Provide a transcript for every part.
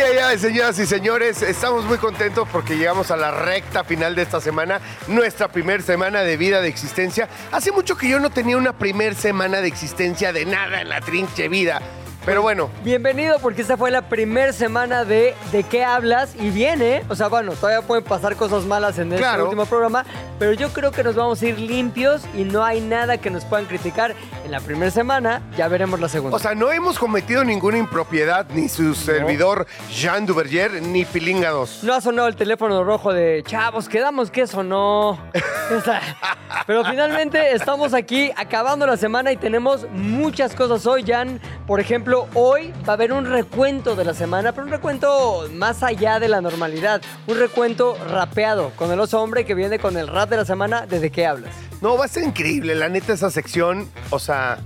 Ay, señoras y señores, estamos muy contentos porque llegamos a la recta final de esta semana, nuestra primer semana de vida de existencia. Hace mucho que yo no tenía una primer semana de existencia de nada en la trinche vida. Pero bueno, Bienvenido porque esta fue la primera semana de ¿De qué hablas? Y viene, o sea, bueno, todavía pueden pasar cosas malas en este Claro. último programa, pero yo creo que nos vamos a ir limpios y no hay nada que nos puedan criticar en la primera semana, ya veremos la segunda. o sea, no hemos cometido ninguna impropiedad, ni su servidor Jean Duverger, ni Pilinga 2. no ha sonado el teléfono rojo de chavos, quedamos que eso no. Esa- Pero finalmente estamos aquí acabando la semana y tenemos muchas cosas hoy, Jan. Por ejemplo, hoy va a haber un recuento de la semana, pero un recuento más allá de la normalidad. Un recuento rapeado con el oso hombre que viene con el rap de la semana. ¿Desde qué hablas? No, va a ser increíble, la neta, esa sección, o sea,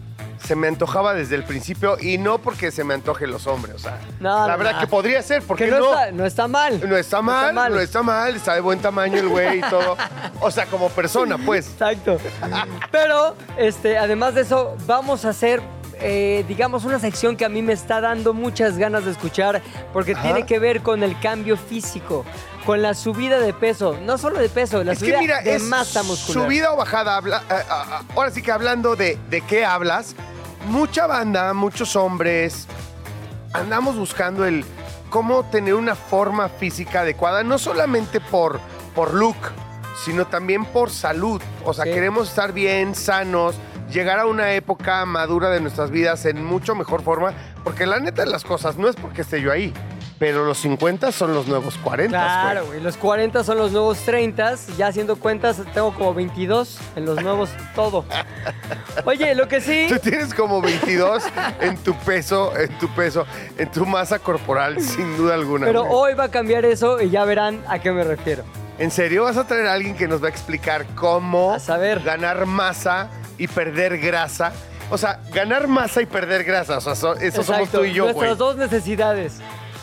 se me antojaba desde el principio y no porque se me antoje los hombres, o sea, No, la verdad no. que podría ser, porque Que no. no, Está, no está mal. No está mal, no está mal, está de buen tamaño el güey y todo. O sea, como persona, pues. Exacto. Pero, este, además de eso, vamos a hacer, eh, digamos, una sección que a mí me está dando muchas ganas de escuchar, porque Ajá. tiene que ver con el cambio físico, con la subida de peso. No solo de peso, la Es subida que mira, de es masa muscular. subida o bajada. habla- ah, ah, ah, ahora sí que hablando de, de qué hablas, mucha banda, muchos hombres, andamos buscando el cómo tener una forma física adecuada, no solamente por, por look, sino también por salud. O sea, Sí. queremos estar bien, sanos, llegar a una época madura de nuestras vidas en mucho mejor forma, porque la neta de las cosas no es porque esté yo ahí, pero los 50 son los nuevos 40. Claro, güey. Los 40 son los nuevos 30. Ya haciendo cuentas, tengo como 22 en los nuevos todo. Oye, lo que sí. Tú tienes como 22 en tu peso, en tu peso, en tu masa corporal, sin duda alguna. Pero güey. hoy va a cambiar eso y ya verán a qué me refiero. ¿En serio vas a traer a alguien que nos va a explicar cómo A saber. ganar masa y perder grasa? O sea, ganar masa y perder grasa. O sea, so- eso somos Exacto, tú y yo, güey. Nuestras dos necesidades.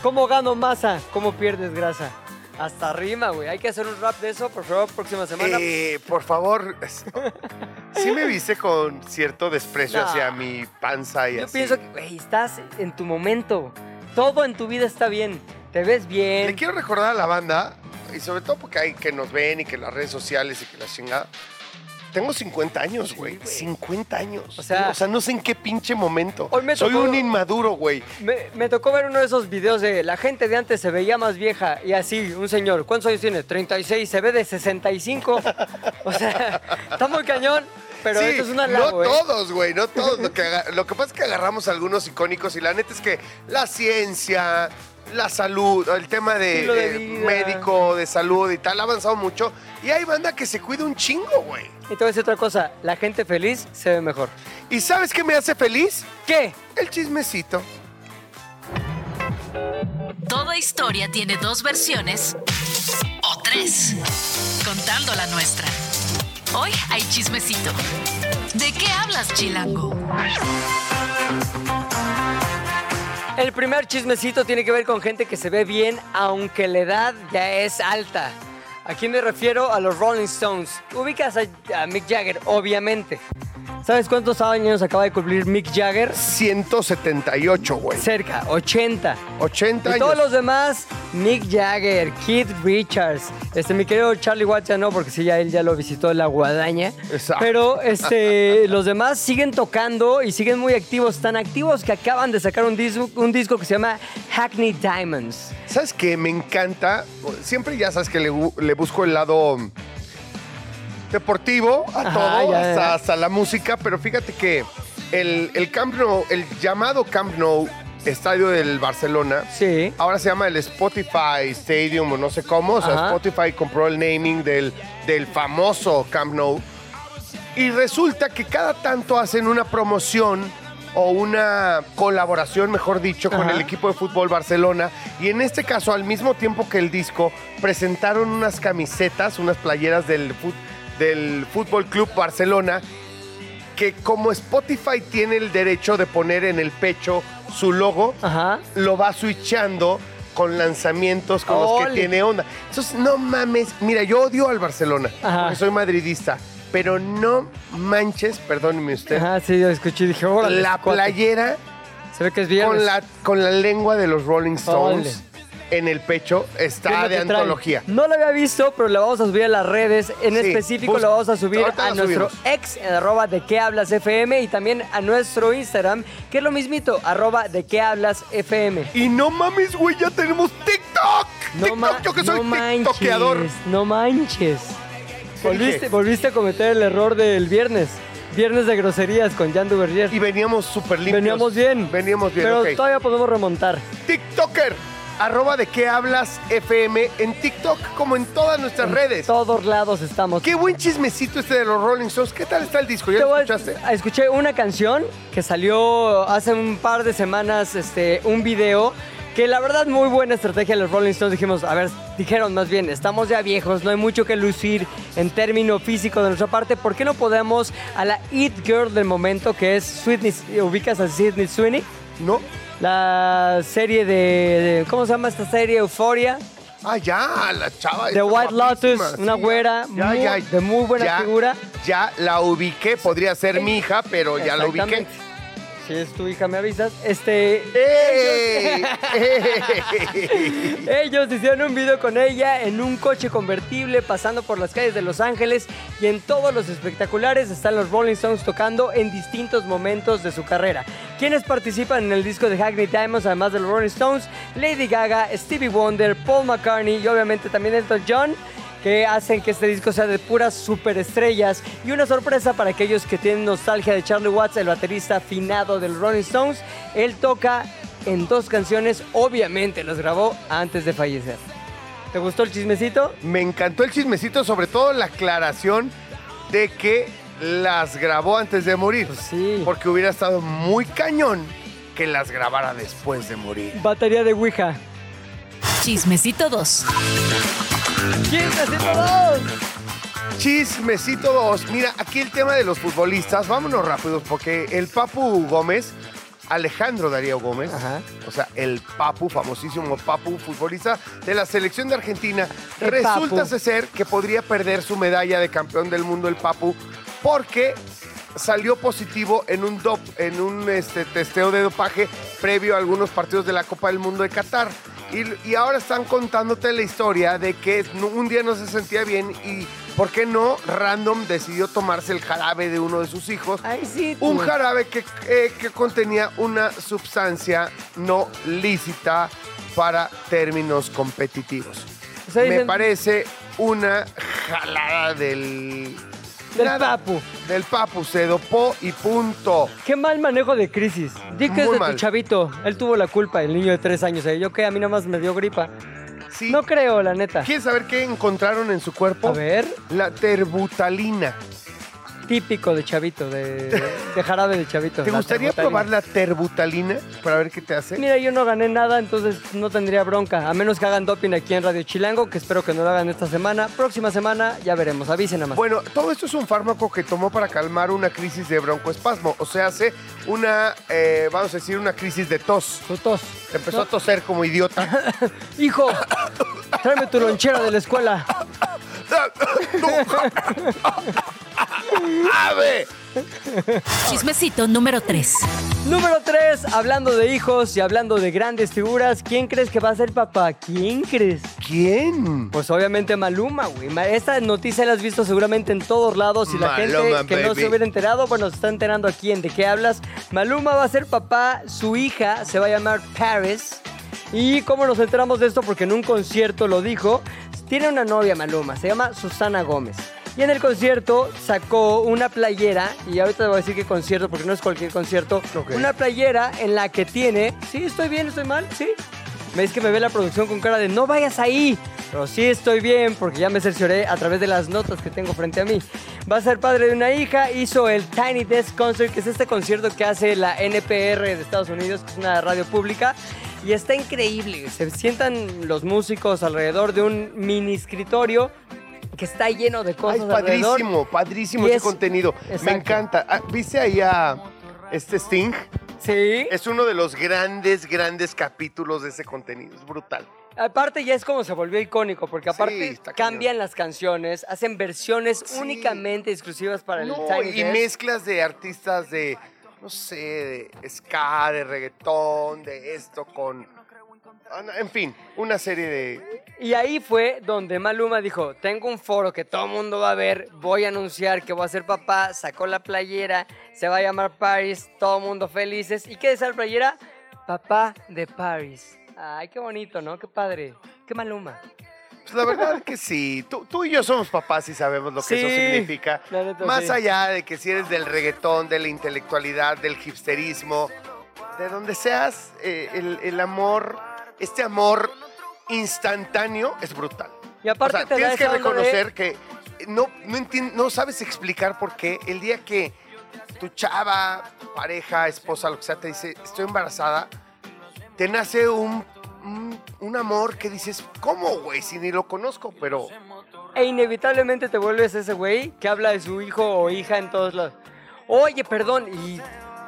¿Cómo gano masa? ¿Cómo pierdes grasa? Hasta rima, güey. Hay que hacer un rap de eso, por favor, próxima semana. Eh, por favor, es- sí me viste con cierto desprecio No. hacia mi panza y Yo así. pienso que, güey, estás en tu momento. Todo en tu vida está bien. Te ves Le bien. quiero recordar a la banda, y sobre todo porque hay que nos ven y que las redes sociales y que la chingada. Tengo 50 años, güey. 50 años. O sea- o sea, no sé en qué pinche momento. Hoy me Soy tocó- un inmaduro, güey. Me, me tocó ver uno de esos videos de la gente de antes se veía más vieja y así, un señor, ¿cuántos años tiene? 36, se ve de 65. O sea, está muy cañón, pero Sí, esto es un no ¿eh? todos, güey, no todos. Lo que, aga- lo que pasa es que agarramos algunos icónicos y la neta es que la ciencia, la salud, el tema de, eh, médico, de salud y tal ha avanzado mucho. Y hay banda que se cuida un chingo, güey. Y te voy a decir otra cosa, la gente feliz se ve mejor. ¿Y sabes qué me hace feliz? ¿Qué? El chismecito. Toda historia tiene dos versiones o tres, contando la nuestra. Hoy hay chismecito. ¿De qué hablas, Chilango? El primer chismecito tiene que ver con gente que se ve bien, aunque la edad ya es alta. ¿A quién me refiero? A los Rolling Stones. Ubicas a, a Mick Jagger, obviamente. ¿Sabes cuántos años acaba de cumplir Mick Jagger? 178, güey. Cerca, 80. 80 Y años. todos los demás, Mick Jagger, Keith Richards, este, mi querido Charlie Watts ya no, porque sí, ya él ya lo visitó en la guadaña. Exacto. Pero este, los demás siguen tocando y siguen muy activos, tan activos que acaban de sacar un disco, un disco que se llama Hackney Diamonds. ¿Sabes qué? Me encanta. Siempre ya sabes que le, le busco el lado deportivo a Ajá, todo, ya, hasta, ya. hasta la música, pero fíjate que el, el Camp Nou, el llamado Camp Nou, estadio del Barcelona, Sí. ahora se llama el Spotify Stadium o no sé cómo. O sea, Ajá. Spotify compró el naming del, del famoso Camp Nou. Y resulta que cada tanto hacen una promoción o una colaboración, mejor dicho, con Ajá. el equipo de fútbol Barcelona. Y en este caso, al mismo tiempo que el disco, presentaron unas camisetas, unas playeras del, del Fútbol Club Barcelona, que como Spotify tiene el derecho de poner en el pecho su logo, Ajá. lo va switchando con lanzamientos con los que tiene onda. Entonces, no mames. Mira, yo odio al Barcelona, Ajá. porque soy madridista. Pero no manches, perdóneme usted, Ajá, sí, yo escuché y dije, órale. la cuate. playera Se ve que es viernes. con la, con la lengua de los Rolling Stones Ole. en el pecho ¿Qué es está lo de trae? antología. No la había visto, pero la vamos a subir a las redes. En Sí, específico, lo vamos a subir a la nuestro subimos. ex, en arroba de qué hablas FM, y también a nuestro Instagram, que es lo mismito, arroba de qué hablas FM. Y no mames, güey, ya tenemos TikTok. No, TikTok, yo que soy no TikTokeador. manches, no manches. ¿Qué Volviste, volviste a cometer el error del viernes. Viernes de groserías con Jan Duvergier. Y veníamos súper limpios. Veníamos bien. Veníamos bien, Pero ok. todavía podemos remontar. TikToker, arroba de qué hablas FM en TikTok como en todas nuestras redes. Todos lados estamos. Qué buen chismecito este de los Rolling Stones. ¿Qué tal está el disco? ¿Ya Te lo voy a- escuchaste? Escuché una canción que salió hace un par de semanas, este, un video. Que la verdad, muy buena estrategia de los Rolling Stones. Dijimos, a ver, dijeron más bien, estamos ya viejos, no hay mucho que lucir en término físico de nuestra parte. ¿Por qué no podemos a la It Girl del momento, que es Sweetney, ubicas a Sidney Sweeney? ¿No? La serie de, de- ¿cómo se llama esta serie? Euphoria. Ah, ya, la chava. The White Lotus, una güera muy- de muy buena figura. Ya la ubiqué, podría ser mi hija, pero ya la ubiqué. Si es tu hija, me avisas. Este. Ellos hicieron un video con ella en un coche convertible pasando por las calles de Los Ángeles y en todos los espectaculares están los Rolling Stones tocando en distintos momentos de su carrera. Quienes participan en el disco de Hackney Diamonds, además de los Rolling Stones, Lady Gaga, Stevie Wonder, Paul McCartney y obviamente también Elton John que hacen que este disco sea de puras superestrellas y una sorpresa para aquellos que tienen nostalgia de Charlie Watts, el baterista finado del Rolling Stones. Él toca en dos canciones, obviamente los grabó antes de fallecer. ¿Te gustó el chismecito? Me encantó el chismecito, sobre todo la aclaración de que las grabó antes de morir. Pues sí. Porque hubiera estado muy cañón que las grabara después de morir. Batería de Ouija. Chismecito 2. ¡Chismecito dos! Chismecito 2. Mira, aquí el tema de los futbolistas. Vámonos rápidos porque el Papu Gómez, Alejandro Darío Gómez, Ajá. o sea, el Papu, famosísimo Papu, futbolista de la selección de Argentina, El resulta Papu. ser que podría perder su medalla de campeón del mundo el Papu porque salió positivo en un dop, en un este, testeo de dopaje previo a algunos partidos de la Copa del Mundo de Qatar. Y, y ahora están contándote la historia de que un día no se sentía bien y, ¿por qué no? Random decidió tomarse el jarabe de uno de sus hijos. Ay, sí. Un jarabe que, eh, que contenía una sustancia no lícita para términos competitivos. O sea, Me dicen- parece una jalada del... Del nada, papu. Del papu, se dopó y punto. Qué mal manejo de crisis. Di que es de mal. tu chavito. Él tuvo la culpa, el niño de tres años. ¿eh? Yo que a mí nada más me dio gripa. Sí. No creo, la neta. ¿Quieres saber qué encontraron en su cuerpo? A ver, La terbutalina. Típico de chavito, de, de jarabe de chavito. ¿Te la gustaría terbutalina. probar la terbutalina para ver qué te hace? Mira, yo no gané nada, entonces no tendría bronca. A menos que hagan doping aquí en Radio Chilango, que espero que no lo hagan esta semana. Próxima semana ya veremos. Avisen nada más. Bueno, todo esto es un fármaco que tomó para calmar una crisis de broncoespasmo. O sea, hace una, eh, vamos a decir, una crisis de tos. Tu tos. Empezó a toser como idiota. Hijo, tráeme tu lonchera de la escuela. ¡Ave! Chismecito número 3. Número 3, hablando de hijos y hablando de grandes figuras, ¿quién crees que va a ser papá? ¿Quién crees? ¿Quién? Pues obviamente Maluma, güey. Esta noticia la has visto seguramente en todos lados y la Maluma, gente que no se hubiera enterado, bueno, se está enterando aquí en De qué hablas. Maluma va a ser papá, su hija se va a llamar Paris. ¿Y cómo nos enteramos de esto? Porque en un concierto lo dijo. Tiene una novia Maluma, se llama Susana Gómez. Y en el concierto sacó una playera, y ahorita te voy a decir qué concierto, porque no es cualquier concierto, Ok. una playera en la que tiene, sí, estoy bien, estoy mal, sí, me es que me ve la producción con cara de no vayas ahí. pero sí estoy bien porque ya me cercioré a través de las notas que tengo frente a mí. Va a ser padre de una hija, hizo el Tiny Desk Concert, que es este concierto que hace la NPR de Estados Unidos, que es una radio pública. Y está increíble. Se sientan los músicos alrededor de un mini escritorio que está lleno de Ay, cosas es alrededor. padrísimo, padrísimo Y ese es- contenido. Exacto. Me encanta. Ah, ¿Viste ahí a este Sting? Sí. Es uno de los grandes, grandes capítulos de ese contenido. Es brutal. Aparte ya es como se volvió icónico, porque aparte cambian las canciones, hacen versiones Sí. únicamente exclusivas para el No, Tiny y mezclas de artistas de, no sé, de ska, de reggaetón, de esto con... ah, En fin, una serie de... Y ahí fue donde Maluma dijo, tengo un foro que todo el mundo va a ver, voy a anunciar que voy a ser papá, sacó la playera, se va a llamar Paris, todo el mundo felices. ¿Y qué es la playera? Papá de Paris. Ay, qué bonito, ¿no? Qué padre. Qué Maluma. Pues la verdad que sí. Tú, tú y yo somos papás y sabemos lo que Sí, eso significa. neta, Más sí. allá de que si eres del reggaetón, de la intelectualidad, del hipsterismo, de donde seas, eh, el, el amor, este amor instantáneo es brutal. Y aparte O sea, te da tienes que de- reconocer que no, no, entien- no sabes explicar por qué el día que tu chava, pareja, esposa, lo que sea, te dice, estoy embarazada, te nace un, un, amor que dices, ¿cómo, güey? Si ni lo conozco, pero... E inevitablemente te vuelves ese güey que habla de su hijo o hija en todos lados. Oye, perdón, y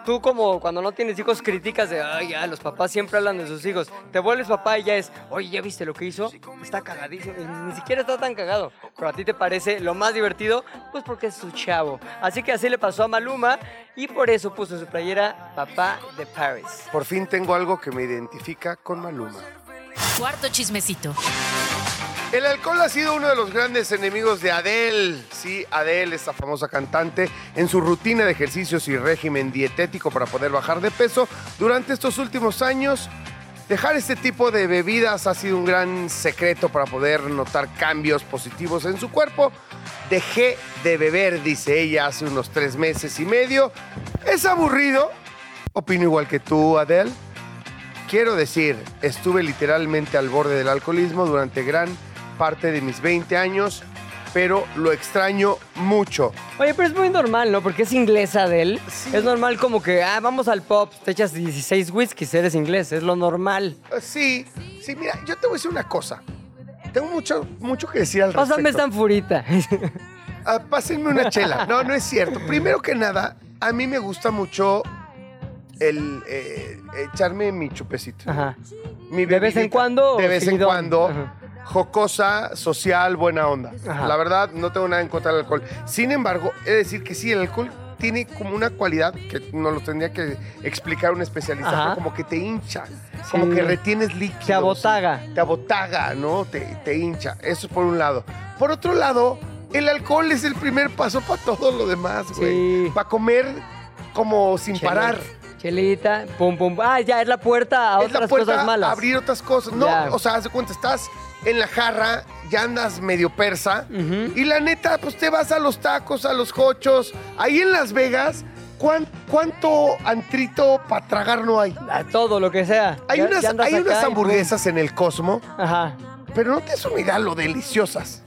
tú como cuando no tienes hijos criticas de, ay, ya, los papás siempre hablan de sus hijos. Te vuelves papá y ya es, oye, ¿ya viste lo que hizo? Está cagadísimo. Y ni siquiera está tan cagado. Pero a ti te parece lo más divertido, pues porque es su chavo. Así que así le pasó a Maluma y por eso puso su playera Papá de Paris. Por fin tengo algo que me identifica con Maluma. Cuarto chismecito. El alcohol ha sido uno de los grandes enemigos de Adele. Sí, Adele, esta famosa cantante, en su rutina de ejercicios y régimen dietético para poder bajar de peso, durante estos últimos años, dejar este tipo de bebidas ha sido un gran secreto para poder notar cambios positivos en su cuerpo. Dejé de beber, dice ella, hace unos tres meses y medio. Es aburrido. Opino igual que tú, Adele. Quiero decir, estuve literalmente al borde del alcoholismo durante gran parte de mis 20 años, pero lo extraño mucho. Oye, pero es muy normal, ¿no? Porque es inglesa de él. Sí. Es normal como que, ah, vamos al pop, te echas 16 whiskies, eres inglés, es lo normal. Eh, Sí, sí, mira, yo te voy a decir una cosa. Tengo mucho, mucho que decir al respecto. Pásame esta furita. Ah, pásenme una chela. No, no es cierto. Primero que nada, a mí me gusta mucho el eh, echarme mi chupecito. Ajá. Mi ¿De vez en cuando De vez en cuando. Ajá. Jocosa, social, buena onda. Ajá. La verdad, no tengo nada en contra del alcohol. Sin embargo, he de decir que sí, el alcohol tiene como una cualidad que nos lo tendría que explicar un especialista, Ajá. pero como que te hincha, como que retienes líquidos. Te abotaga. Te abotaga, ¿no? Te, te hincha. Eso es por un lado. Por otro lado, el alcohol es el primer paso para todo lo demás, güey. Sí. Para comer como sin parar. Chelita, pum, pum. Ah, ya, es la puerta a es otras la puerta cosas malas. a abrir otras cosas. No, Ya. o sea, haz de cuenta, estás en la jarra, ya andas medio persa. Y la neta, pues te vas a los tacos, a los hochos. Ahí en Las Vegas, ¿cuán- ¿cuánto antrito para tragar no hay? A todo, lo que sea. Hay Ya- unas, ya hay y hamburguesas en el Cosmo, Ajá. pero no te es una idea lo deliciosas.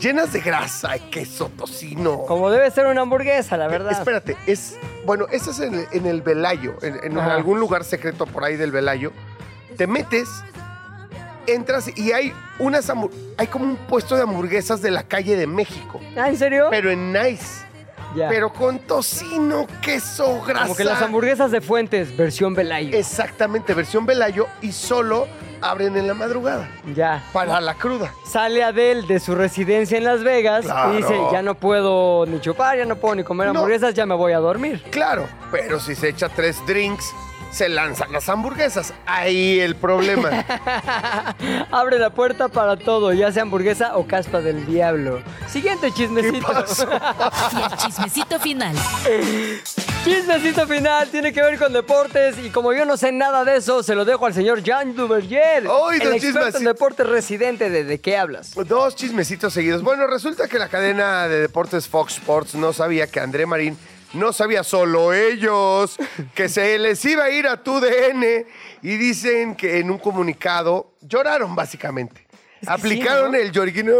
Llenas de grasa, queso, tocino. Como debe ser una hamburguesa, la verdad. Espérate, es. Bueno, eso es en el, en el Velayo, en, en Ajá. algún lugar secreto por ahí del Velayo. Te metes, entras y hay unas hay como un puesto de hamburguesas de la calle de México, Ah, ¿en serio? pero en nice. ya. Pero con tocino, queso, grasa. Como que las hamburguesas de Fuentes, versión Velayo. Exactamente, versión Velayo y solo abren en la madrugada Ya. para la cruda. Sale Adele de su residencia en Las Vegas Claro. y dice, ya no puedo ni chupar, ya no puedo ni comer No. hamburguesas, ya me voy a dormir. Claro, pero si se echa tres drinks, se lanzan las hamburguesas. Ahí el problema. Abre la puerta para todo, ya sea hamburguesa o caspa del diablo. Siguiente chismecito. ¿Qué pasó? Y el chismecito final. Chismecito final tiene que ver con deportes y como yo no sé nada de eso, se lo dejo al señor Jean Duverger, ¡Ay, el experto en deportes residente de ¿De qué hablas? Dos chismecitos seguidos. Bueno, resulta que la cadena de deportes Fox Sports no sabía que André Marín no sabía solo ellos que se les iba a ir a tu DN y dicen que en un comunicado lloraron básicamente. Aplicaron el lloriquino.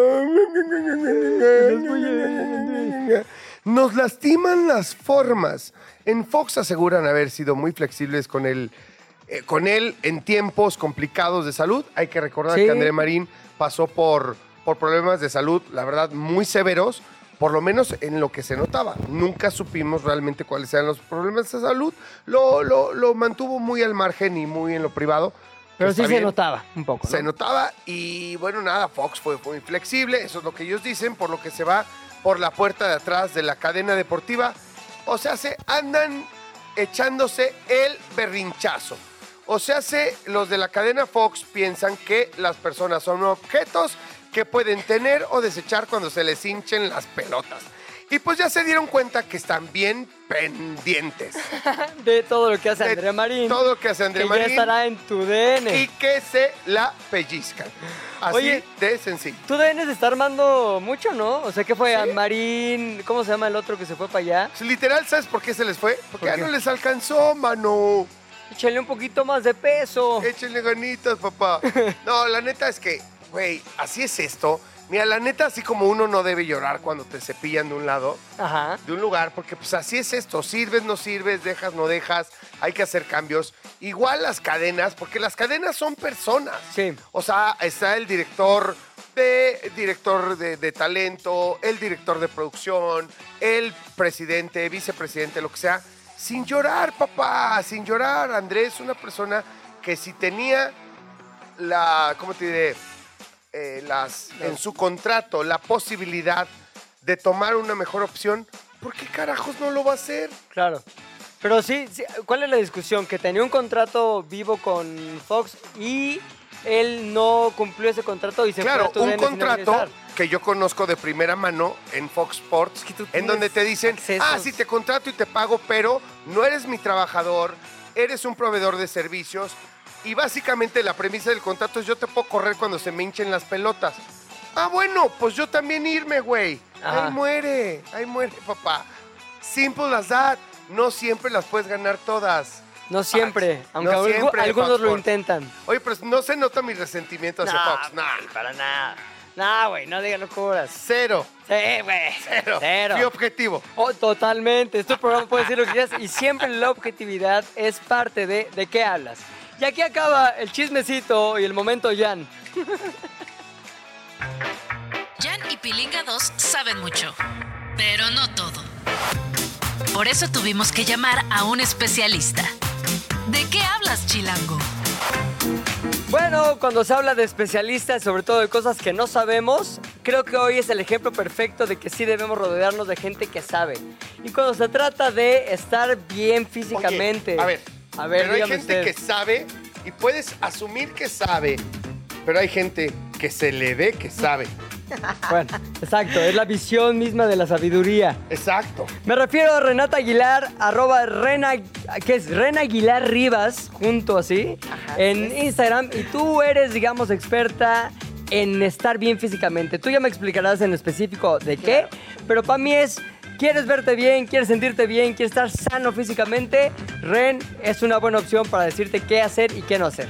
Nos lastiman las formas. En Fox aseguran haber sido muy flexibles con él, eh, con él en tiempos complicados de salud. Hay que recordar Sí. que André Marín pasó por, por problemas de salud, la verdad, muy severos, por lo menos en lo que se notaba. Nunca supimos realmente cuáles eran los problemas de salud. Lo, lo, lo mantuvo muy al margen y muy en lo privado. Pero sí se notaba un poco. Se ¿no? notaba y bueno, nada, Fox fue muy flexible, eso es lo que ellos dicen, por lo que se va por la puerta de atrás de la cadena deportiva. O sea, se andan echándose el berrinchazo. O sea, se, los de la cadena Fox piensan que las personas son objetos que pueden tener o desechar cuando se les hinchen las pelotas. Y pues ya se dieron cuenta que están bien pendientes. De todo lo que hace Andrea Marín. Todo lo que hace André que Marín ya estará en tu DN. y que se la pellizcan. Así Oye, de sencillo. Tu DN se está armando mucho, ¿no? O sea, ¿qué fue? Sí. A Marín, ¿cómo se llama el otro que se fue para allá? Pues, Literal, ¿sabes por qué se les fue? Porque ¿Por ya no les alcanzó, mano. Échale un poquito más de peso. Échenle ganitas, papá. No, la neta es que, güey, así es esto. Mira, la neta, así como uno no debe llorar cuando te cepillan de un lado, Ajá. de un lugar, porque pues así es esto. Sirves, no sirves, dejas, no dejas. Hay que hacer cambios. Igual las cadenas, porque las cadenas son personas. Sí. O sea, está el director de director de, de talento, el director de producción, el presidente, vicepresidente, lo que sea, sin llorar, papá, sin llorar. Andrés una persona que si tenía la, ¿cómo te diré? Eh, las, en su contrato la posibilidad de tomar una mejor opción, ¿por qué carajos no lo va a hacer? Claro. Pero sí, sí, ¿cuál es la discusión? Que tenía un contrato vivo con Fox y él no cumplió ese contrato y se Claro, fue a un sin contrato regresar. que yo conozco de primera mano en Fox Sports, que tú en tienes donde te dicen, accesos. ah, sí, te contrato y te pago, pero no eres mi trabajador, eres un proveedor de servicios y básicamente la premisa del contrato es yo te puedo correr cuando se me hinchen las pelotas. Ah, bueno, pues yo también irme, güey. Ajá. Ahí muere, ahí muere, papá. Simple as that. No siempre las puedes ganar todas. No siempre, Fox. aunque No siempre, algunos Fox lo Sports. intentan. Oye, pero no se nota mi resentimiento hacia No, Fox. Nah, güey, para nada. No, güey, no digas locuras. cero. Sí, güey. Cero. Cero. Mi objetivo. Oh, totalmente. Este programa puede decir lo que quieras y siempre la objetividad es parte de de qué hablas. Y aquí acaba el chismecito y el momento Jan. Jan y Pilinga 2 saben mucho, pero no todo. Por eso tuvimos que llamar a un especialista. ¿De qué hablas, Chilango? Bueno, cuando se habla de especialistas, sobre todo de cosas que no sabemos, creo que hoy es el ejemplo perfecto de que sí debemos rodearnos de gente que sabe. Y cuando se trata de estar bien físicamente. Oye, a ver, a ver, pero hay gente usted. que sabe y puedes asumir que sabe, pero hay gente que se le ve que sabe. Bueno, exacto, es la visión misma de la sabiduría. Exacto. Me refiero a Renata Aguilar, arroba Rena, ¿qué es? Rena Aguilar Rivas, junto así, en Instagram. Y tú eres, digamos, experta en estar bien físicamente. Tú ya me explicarás en específico de qué, pero para mí es, ¿quieres verte bien? ¿Quieres sentirte bien? ¿Quieres estar sano físicamente? Ren es una buena opción para decirte qué hacer y qué no hacer.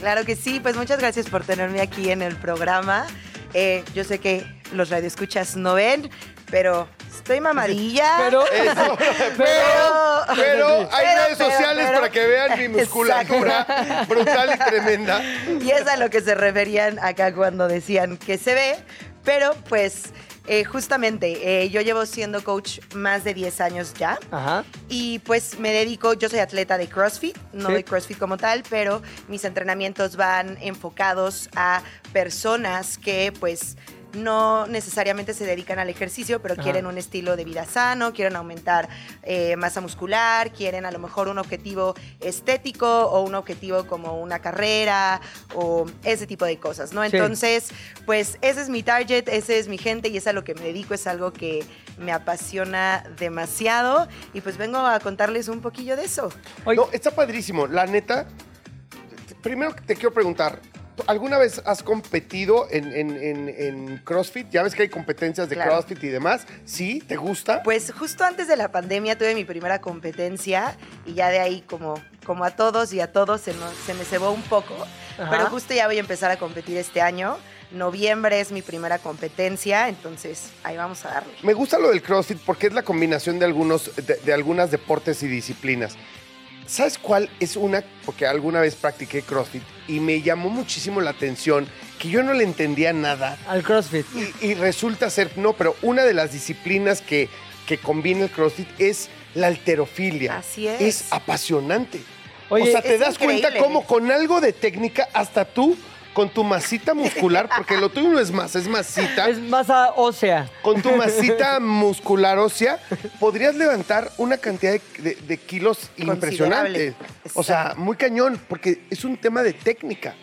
Claro que sí, pues muchas gracias por tenerme aquí en el programa. Eh, yo sé que los radioescuchas no ven, pero estoy mamadilla. Pero, Eso. pero, Pero, pero hay Pero, redes sociales para que vean mi musculatura brutal y tremenda. Y es a lo que se referían acá cuando decían que se ve, pero pues eh, justamente eh, yo llevo siendo coach más de 10 años ya. Ajá. Y pues me dedico, yo soy atleta de CrossFit, no Sí. de CrossFit como tal, pero mis entrenamientos van enfocados a personas que pues no necesariamente se dedican al ejercicio, pero Ajá. quieren un estilo de vida sano, quieren aumentar eh, masa muscular, quieren a lo mejor un objetivo estético o un objetivo como una carrera o ese tipo de cosas, ¿no? Sí. Entonces, pues ese es mi target, ese es mi gente y es a lo que me dedico, es algo que me apasiona demasiado y pues vengo a contarles un poquillo de eso. No, está padrísimo. La neta, primero te quiero preguntar, ¿tú ¿alguna vez has competido en, en- en- en CrossFit? Ya ves que hay competencias de Claro. CrossFit y demás. ¿Sí? ¿Te gusta? Pues justo antes de la pandemia tuve mi primera competencia y ya de ahí como, como a todos y a todos se, nos- se me cebó un poco, Ajá. pero justo ya voy a empezar a competir este año. Noviembre es mi primera competencia, entonces ahí vamos a darle. Me gusta lo del CrossFit porque es la combinación de algunos de, de algunas deportes y disciplinas. ¿Sabes cuál es una? Porque alguna vez practiqué CrossFit y me llamó muchísimo la atención que yo no le entendía nada Al CrossFit. y, y resulta ser, no, pero una de las disciplinas que, que combina el CrossFit es la alterofilia. Así es. Es apasionante. Oye, o sea, te das cuenta cómo con algo de técnica, hasta tú, con tu masita muscular, porque lo tuyo no es más, es masita. Es masa ósea. Con tu masita muscular ósea, podrías levantar una cantidad de, de- de kilos impresionante. O sea, muy cañón, porque es un tema de técnica.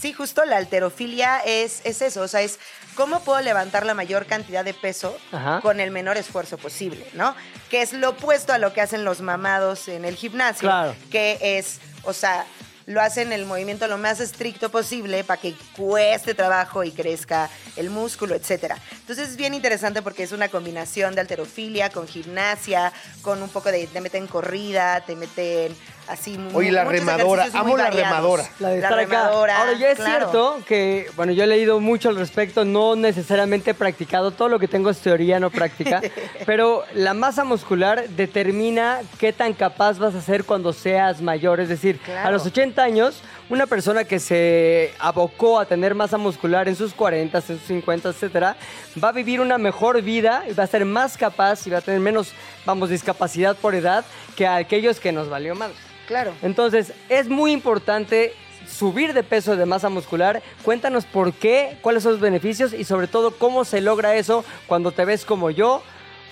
Sí, justo la alterofilia es, es eso, o sea, es cómo puedo levantar la mayor cantidad de peso Ajá. con el menor esfuerzo posible, ¿no? Que es lo opuesto a lo que hacen los mamados en el gimnasio, Claro. que es, o sea, lo hacen el movimiento lo más estricto posible para que cueste trabajo y crezca el músculo, etcétera. Entonces es bien interesante porque es una combinación de alterofilia con gimnasia, con un poco de te meten corrida, te meten así mu- Oye, la remadora, muy amo la variados. remadora. La de estar acá. Ahora, ya es claro. cierto que, bueno, yo he leído mucho al respecto, no necesariamente he practicado, todo lo que tengo es teoría, no práctica, pero la masa muscular determina qué tan capaz vas a ser cuando seas mayor. Es decir, a los 80 años, una persona que se abocó a tener masa muscular en sus 40, en sus 50, etcétera, va a vivir una mejor vida y va a ser más capaz y va a tener menos, vamos, discapacidad por edad que aquellos que nos valió más. Claro. Entonces, es muy importante subir de peso de masa muscular. Cuéntanos por qué, cuáles son los beneficios y sobre todo cómo se logra eso cuando te ves como yo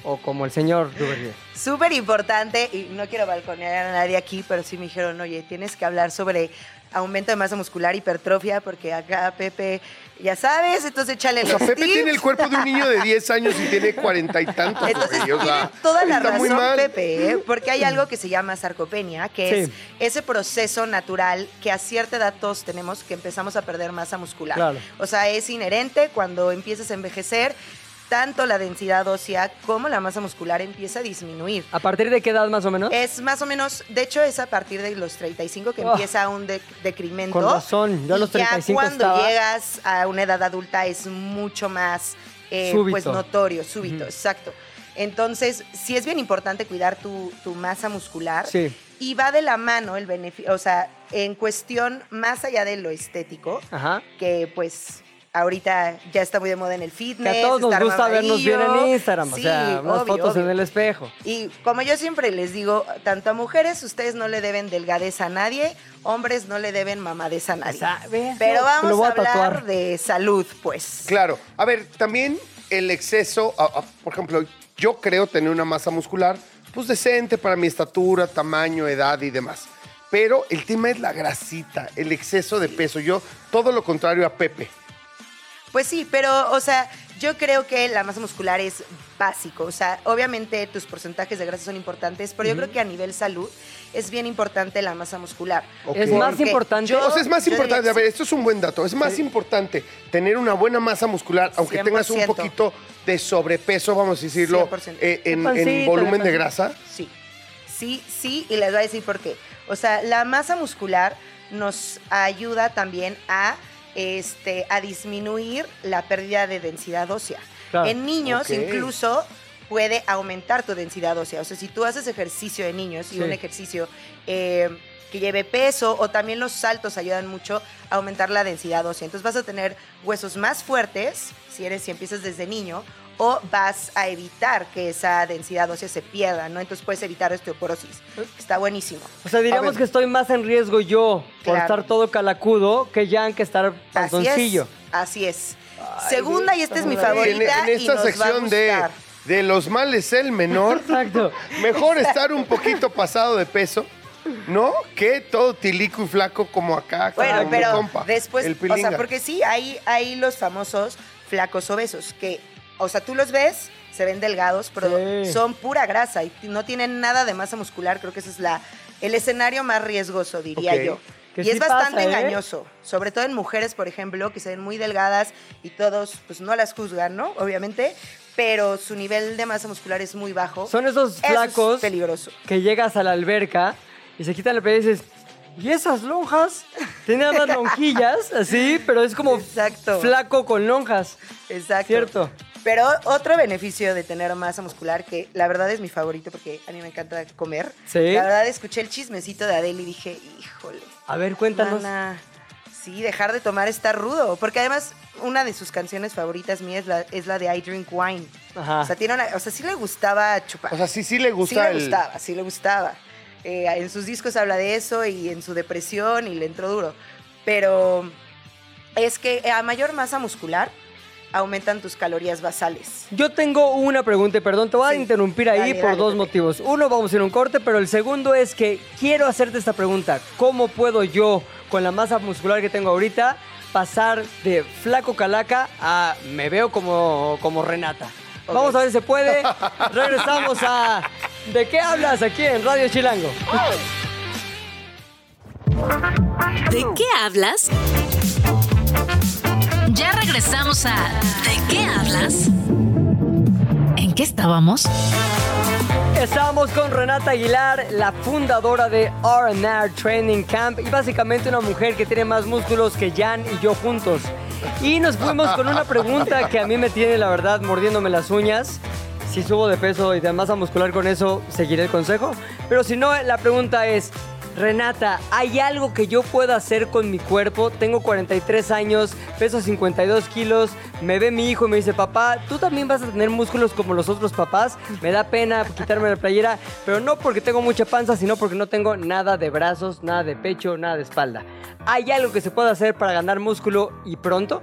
o como el señor Duvernier. Súper importante, y no quiero balconear a nadie aquí, pero sí me dijeron, oye, tienes que hablar sobre aumento de masa muscular, hipertrofia, porque acá Pepe, ya sabes, entonces échale O sea, los Pepe tips. tiene el cuerpo de un niño de 10 años y tiene cuarenta y tantos. Entonces güey, o sea, tiene toda la razón mal. Pepe, ¿eh? porque hay algo que se llama sarcopenia, que es ese proceso natural que a cierta edad todos tenemos que empezamos a perder masa muscular. Claro. O sea, es inherente cuando empiezas a envejecer, tanto la densidad ósea como la masa muscular empieza a disminuir. ¿A partir de qué edad más o menos? Es más o menos, de hecho es a partir de los 35 que Oh. empieza un de- decremento. Con razón, yo a los 35 ya cuando estaba- llegas a una edad adulta es mucho más eh, pues notorio, súbito, exacto. Entonces, sí es bien importante cuidar tu, tu masa muscular. Sí. Y va de la mano el beneficio, o sea, en cuestión más allá de lo estético, Ajá. que pues ahorita ya está muy de moda en el Que fitness. a todos nos estar gusta vernos bien en. Instagram, o Sí, sea, unas obvio, fotos obvio. en el espejo. Y como yo siempre les digo, tanto a mujeres ustedes no le deben delgadez a nadie, hombres no le deben mamadez a nadie. ¿ves? Pero vamos a a hablar tatuar. de salud, pues. Claro. A ver, también el exceso, a- a- por ejemplo, yo creo tener una masa muscular, pues decente para mi estatura, tamaño, edad y demás. Pero el tema es la grasita, el exceso de peso. Yo, todo lo contrario a Pepe. Pues sí, pero, o sea, yo creo que la masa muscular es básico. O sea, obviamente tus porcentajes de grasa son importantes, pero yo creo que a nivel salud es bien importante la masa muscular. Es más importante. yo- O sea, es más importante, que a ver, esto es un buen dato, es más importante tener una buena masa muscular, aunque tengas un 100%. poquito de sobrepeso, vamos a decirlo, 100%. eh, en, pancita, en volumen de grasa. Sí, sí, sí, y les voy a decir por qué. O sea, la masa muscular nos ayuda también a, este, a disminuir la pérdida de densidad ósea. Claro. En niños incluso puede aumentar tu densidad ósea. O sea, si tú haces ejercicio de niños y Sí. un ejercicio eh, que lleve peso o también los saltos ayudan mucho a aumentar la densidad ósea. Entonces vas a tener huesos más fuertes si eres si empiezas desde niño o vas a evitar que esa densidad ósea se pierda, ¿no? Entonces puedes evitar osteoporosis. Está buenísimo. O sea, A diríamos que estoy más en riesgo yo por Claro. estar todo calacudo que Jan que estar Así es. Así es. Segunda, y esta es mi En- En, favorita. en y esta nos va a sección de, de los males el menor, Exacto. mejor estar un poquito pasado de peso, ¿no? Que todo tilico y flaco como acá. Bueno, como pero compa, después, el o sea, porque sí, hay, hay los famosos flacos obesos, que, o sea, tú los ves, se ven delgados, pero Sí. son pura grasa y no tienen nada de masa muscular. Creo que ese es la, el escenario más riesgoso, diría yo. Que y sí es bastante pasa, ¿eh? engañoso, sobre todo en mujeres, por ejemplo, que se ven muy delgadas y todos, pues no las juzgan, ¿no? Obviamente, pero su nivel de masa muscular es muy bajo. Son esos Eso es flacos peligroso. que llegas a la alberca y se quitan la piel y dices, ¿y esas lonjas? Tenía más lonjillas, así, pero es como Exacto. flaco con lonjas. Exacto. Cierto. Pero otro beneficio de tener masa muscular, que la verdad es mi favorito porque a mí me encanta comer. Sí. La verdad escuché el chismecito de Adele y dije, híjole. A ver, cuéntanos. mana, sí, dejar de tomar está rudo. Porque además, una de sus canciones favoritas mías es la, es la de I Drink Wine. Ajá. O sea, tiene una, o sea, sí le gustaba chupar. O sea, sí, sí le sí gusta le el... gustaba, sí le gustaba. Eh, en sus discos habla de eso y en su depresión y le entró duro. Pero es que a mayor masa muscular aumentan tus calorías basales. Yo tengo una pregunta y perdón, te voy a Sí. interrumpir ahí Dale, por dale, dos motivos. Uno, vamos a ir a un corte, pero el segundo es que quiero hacerte esta pregunta. ¿Cómo puedo yo, con la masa muscular que tengo ahorita, pasar de flaco calaca a me veo como, como Renata? Vamos a ver si se puede. Regresamos a ¿De qué hablas aquí en Radio Chilango? ¿De qué hablas? Ya regresamos a ¿De qué hablas? ¿En qué estábamos? Estamos con Renata Aguilar, la fundadora de R&R Training Camp y básicamente una mujer que tiene más músculos que Jan y yo juntos. Y nos fuimos con una pregunta que a mí me tiene, la verdad, mordiéndome las uñas. Si subo de peso y de masa muscular con eso, seguiré el consejo. Pero si no, la pregunta es, Renata, ¿hay algo que yo pueda hacer con mi cuerpo? Tengo 43 años, peso 52 kilos, me ve mi hijo y me dice, papá, ¿tú también vas a tener músculos como los otros papás? Me da pena quitarme la playera, pero no porque tengo mucha panza, sino porque no tengo nada de brazos, nada de pecho, nada de espalda. ¿Hay algo que se pueda hacer para ganar músculo y pronto?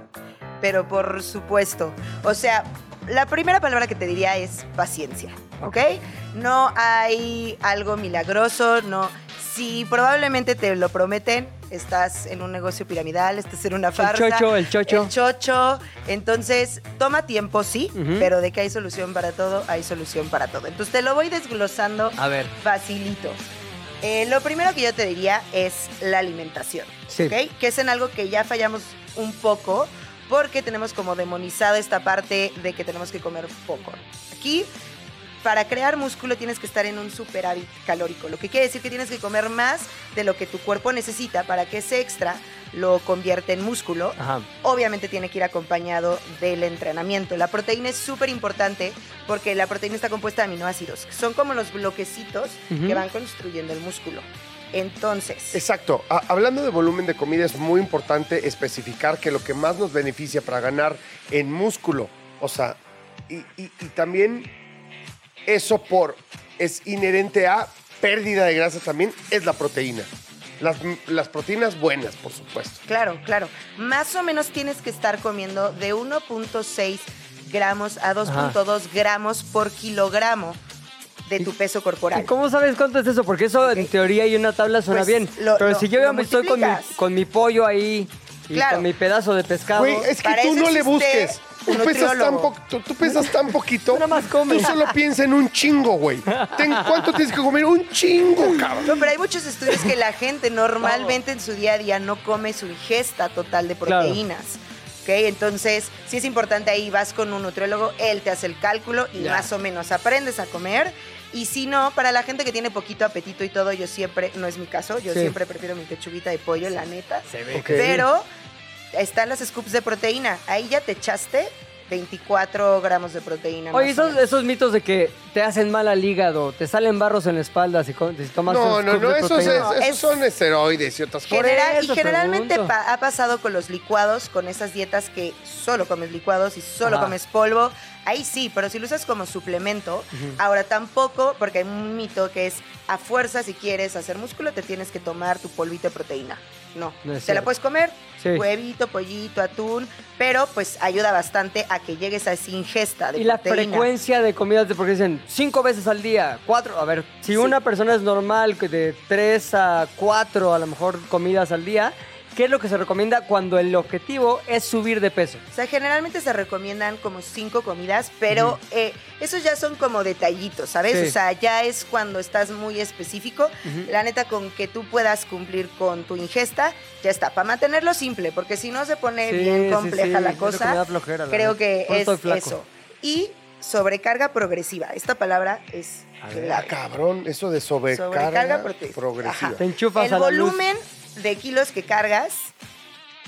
Pero por supuesto. O sea, la primera palabra que te diría es paciencia, ¿ok? No hay algo milagroso, no. Si probablemente te lo prometen, estás en un negocio piramidal, estás en una farsa. chocho, el chocho. El chocho. Entonces, toma tiempo, sí, pero de que hay solución para todo, hay solución para todo. Entonces, te lo voy desglosando A ver. facilito. Eh, lo primero que yo te diría es la alimentación, Sí. ¿ok? Que es en algo que ya fallamos un poco porque tenemos como demonizado esta parte de que tenemos que comer poco. Aquí, para crear músculo tienes que estar en un superávit calórico, lo que quiere decir que tienes que comer más de lo que tu cuerpo necesita para que ese extra lo convierta en músculo Ajá. obviamente tiene que ir acompañado del entrenamiento. La proteína es súper importante porque la proteína está compuesta de aminoácidos, que son como los bloquecitos que van construyendo el músculo. Entonces, Exacto. A- hablando de volumen de comida, es muy importante especificar que lo que más nos beneficia para ganar en músculo, o sea, y, y- y también eso por es inherente a pérdida de grasa también, es la proteína. Las, las proteínas buenas, por supuesto. claro, claro, más o menos tienes que estar comiendo de 1.6 gramos a 2.2 gramos por kilogramo de tu peso corporal. ¿Y cómo sabes cuánto es eso? Porque eso en teoría y una tabla suena Pues, bien. lo- Pero lo- si yo ya lo me estoy con mi, multiplicas. con mi pollo ahí y Claro. con mi pedazo de pescado. Güey, es que para tú no le busques. Tú pesas, tan nutriólogo. po- tú, tú pesas tan poquito. Tú nada más comes. Tú solo piensa en un chingo, güey. ¿Cuánto tienes que comer? Un chingo, cabrón. No, pero hay muchos estudios que la gente normalmente en su día a día no come su ingesta total de Claro. proteínas. ¿Ok? Entonces, sí es importante ahí, vas con un nutriólogo, él te hace el cálculo y más o menos aprendes a comer. Y si no, para la gente que tiene poquito apetito y todo, yo siempre, no es mi caso, yo Sí. siempre prefiero mi pechuguita de pollo, la neta. Se ve Ok. que- Pero están las scoops de proteína. Ahí ya te echaste 24 gramos de proteína. Oye, esos, mitos de que te hacen mal al hígado, te salen barros en la espalda si, si tomas No, no, no, de esos, proteína. es- No, esos es- son esteroides y otras cosas. General- y generalmente pa- ha pasado con los licuados, con esas dietas que solo comes licuados y solo comes polvo. Ahí sí, pero si lo usas como suplemento, ahora tampoco, porque hay un mito que es a fuerza si quieres hacer músculo te tienes que tomar tu polvito de proteína. No, te cierto. la puedes comer, Sí. huevito, pollito, atún, pero pues ayuda bastante a que llegues a esa ingesta de Y la frecuencia de comidas, porque dicen cinco veces al día, cuatro. A ver, si Sí. una persona es normal, que de tres a cuatro a lo mejor comidas al día, ¿qué es lo que se recomienda cuando el objetivo es subir de peso? O sea, generalmente se recomiendan como cinco comidas, pero eh, esos ya son como detallitos, ¿sabes? Sí. O sea, ya es cuando estás muy específico. La neta, con que tú puedas cumplir con tu ingesta, ya está. Para mantenerlo simple, porque si no se pone Sí, bien compleja sí, la que cosa, da flojera, la creo que Por es eso. Y sobrecarga progresiva. Esta palabra es Ah, cabrón, eso de sobrecarga, Sobrecarga progresiva. Ajá. Te enchufas El a la luz. De kilos que cargas,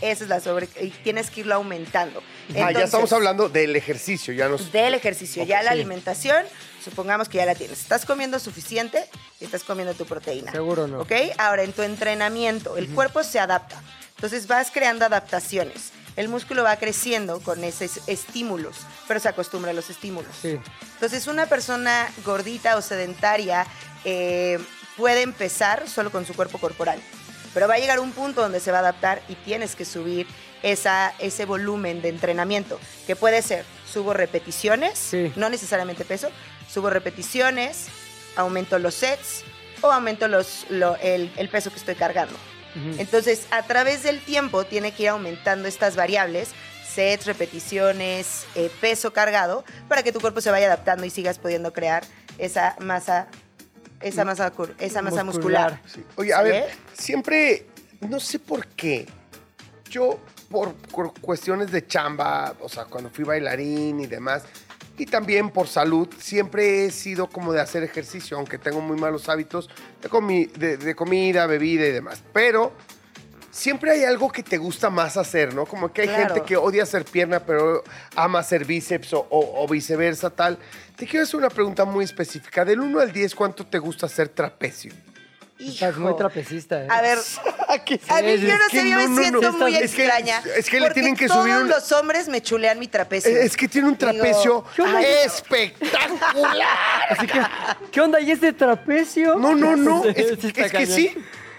esa es la sobre... Y tienes que irlo aumentando. Ah, ya Entonces, estamos hablando del ejercicio, ya nos... Del ejercicio. Ya la sí. alimentación, supongamos que ya la tienes. Estás comiendo suficiente y estás comiendo tu proteína. Seguro no. ¿Ok? Ahora, en tu entrenamiento, el cuerpo se adapta. Entonces vas creando adaptaciones. El músculo va creciendo con esos estímulos, pero se acostumbra a los estímulos. Sí. Entonces, una persona gordita o sedentaria eh, puede empezar solo con su cuerpo corporal, pero va a llegar un punto donde se va a adaptar y tienes que subir esa, ese volumen de entrenamiento, que puede ser, subo repeticiones, Sí. no necesariamente peso, subo repeticiones, aumento los sets o aumento los, lo- el, el peso que estoy cargando. Entonces, a través del tiempo tiene que ir aumentando estas variables, sets, repeticiones, eh, peso cargado, para que tu cuerpo se vaya adaptando y sigas pudiendo crear esa masa, esa masa, esa masa muscular. Muscular. Sí. Oye, a ver, siempre, no sé por qué, yo por, por cuestiones de chamba, o sea, cuando fui bailarín y demás, y también por salud, siempre he sido como de hacer ejercicio, aunque tengo muy malos hábitos de, comi- de- de comida, bebida y demás. Pero siempre hay algo que te gusta más hacer, ¿no? Como que hay Claro. gente que odia hacer pierna, pero ama hacer bíceps o, o- o viceversa, tal. Te quiero hacer una pregunta muy específica. Del 1 al 10, ¿cuánto te gusta hacer trapecio? Estás muy trapecista, ¿eh? A ver, ¿Qué a mí es yo no que sé, yo no, me no, siento no. muy Es que- extraña. es que le tienen que todos subir un- los hombres me chulean mi trapecio. Es que tiene un trapecio espectacular. Así que, ¿qué onda? ¿Y este trapecio? No, no, no. Es, que sí.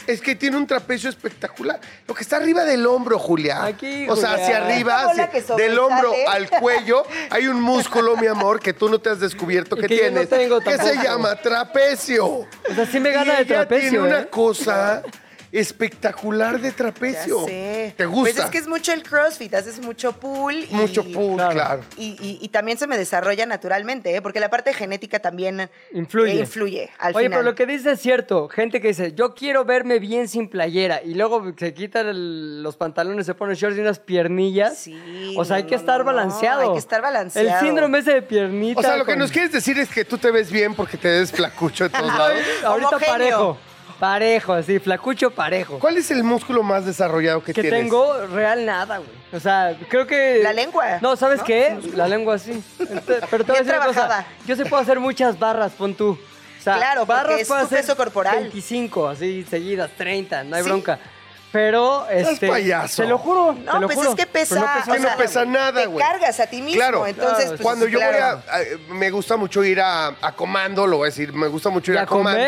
Es que tiene un trapecio espectacular. Lo que está arriba del hombro, Julia. Aquí, o sea, Julia. hacia arriba, hacia- del hombro al cuello, hay un músculo, mi amor, que tú no te has descubierto que, que yo no tienes. tengo que se llama trapecio. O sea, sí me gana Y de ella trapecio, tiene una ¿eh? cosa espectacular de Ya trapecio. sé. ¿Te gusta? Pues es que es mucho el crossfit, haces mucho pull. y- Mucho pool, Claro. claro. Y, y- y también se me desarrolla naturalmente, ¿eh? porque la parte genética también Influye. eh, influye al Oye, final. pero lo que dice es cierto. Gente que dice, yo quiero verme bien sin playera. Y luego se quitan el- los pantalones, se ponen shorts y unas piernillas. Sí, O sea, hay que no, estar no, balanceado. hay que estar balanceado. El síndrome ese de piernita. O sea, lo que nos quieres decir es que tú te ves bien porque te des flacucho de todos lados. Ahorita parejo. Parejo, así, flacucho parejo. ¿Cuál es el músculo más desarrollado que, que tienes? tengo real nada, güey. O sea, creo que. La lengua, No, ¿sabes ¿no? qué? La lengua sí. Ente- Pero te voy a Bien decir una cosa. trabajada. Yo sí puedo hacer muchas barras, pon tú. O sea, Claro, porque barras es puedo tu hacer peso corporal. 25, así seguidas, 30, no hay Sí. bronca. Pero, este. payaso. Te lo juro. No, te lo pues juro. es que pesa. no pesa o que no pesa nada, Te güey. cargas a ti mismo. Claro, entonces, claro, pues, Cuando yo claro. voy a, a- Me gusta mucho ir a, a comando, lo voy a decir, me gusta mucho ir Y a, a comando.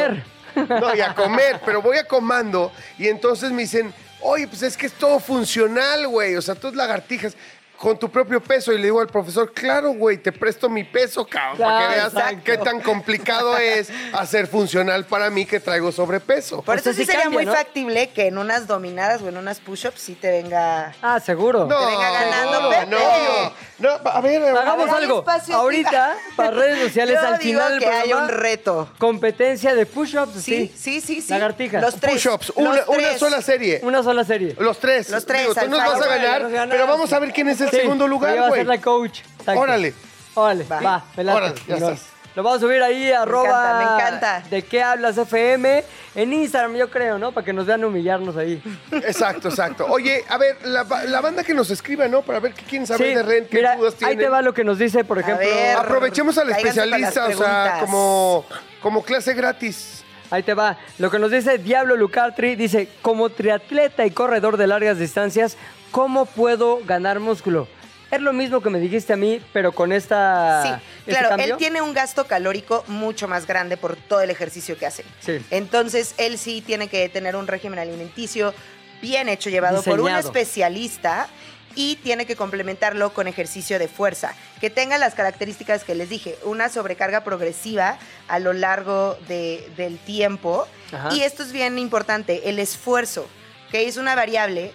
No, y a comer, pero voy a comando y entonces me dicen, oye, pues es que es todo funcional, güey. O sea, tú lagartijas con tu propio peso. Y le digo al profesor, claro, güey, te presto mi peso, cabrón, para que veas exacto. qué tan complicado es hacer funcional para mí que traigo sobrepeso. Por O eso sea, sí sí sería cambia, muy ¿no? factible que en unas dominadas o en unas push-ups sí te venga... Ah, seguro. No, venga ganando, no, Pepe. no, no, a ver, Hagamos Dale algo. espacio, Ahorita, para redes sociales, Yo al digo final del que hay programa, un reto. competencia de push-ups. Sí, sí, sí, sí. Lagartijas. Los tres. push-ups, una, sola serie. Una sola serie. Los tres. Los tres, Digo, tú nos vas a ganar, pero vamos a ver quién es Sí, segundo lugar, va a güey. ser la coach. Exacto. Órale. Órale, Va. va, me late. Órale, ya estás. Lo vamos a subir ahí, arroba. encanta, me encanta. ¿De qué hablas FM? En Instagram, yo creo, ¿no? Para que nos vean humillarnos ahí. Exacto, exacto. Oye, a ver, la, la banda que nos escriba, ¿no? Para ver qué quieren saber de Ren, qué mira, dudas ahí tienen. te va lo que nos dice, por A ejemplo. ver. Aprovechemos al especialista, o sea, como, como clase gratis. Ahí te va. Lo que nos dice Diablo Lucartri dice, como triatleta y corredor de largas distancias, ¿cómo puedo ganar músculo? Es lo mismo que me dijiste a mí, pero con esta... Sí, este claro, cambio. él tiene un gasto calórico mucho más grande por todo el ejercicio que hace. Sí. Entonces, él sí tiene que tener un régimen alimenticio bien hecho, llevado por un Diseñado. especialista y tiene que complementarlo con ejercicio de fuerza, que tenga las características que les dije, una sobrecarga progresiva a lo largo de- del tiempo. Ajá. Y esto es bien importante, el esfuerzo, que es una variable.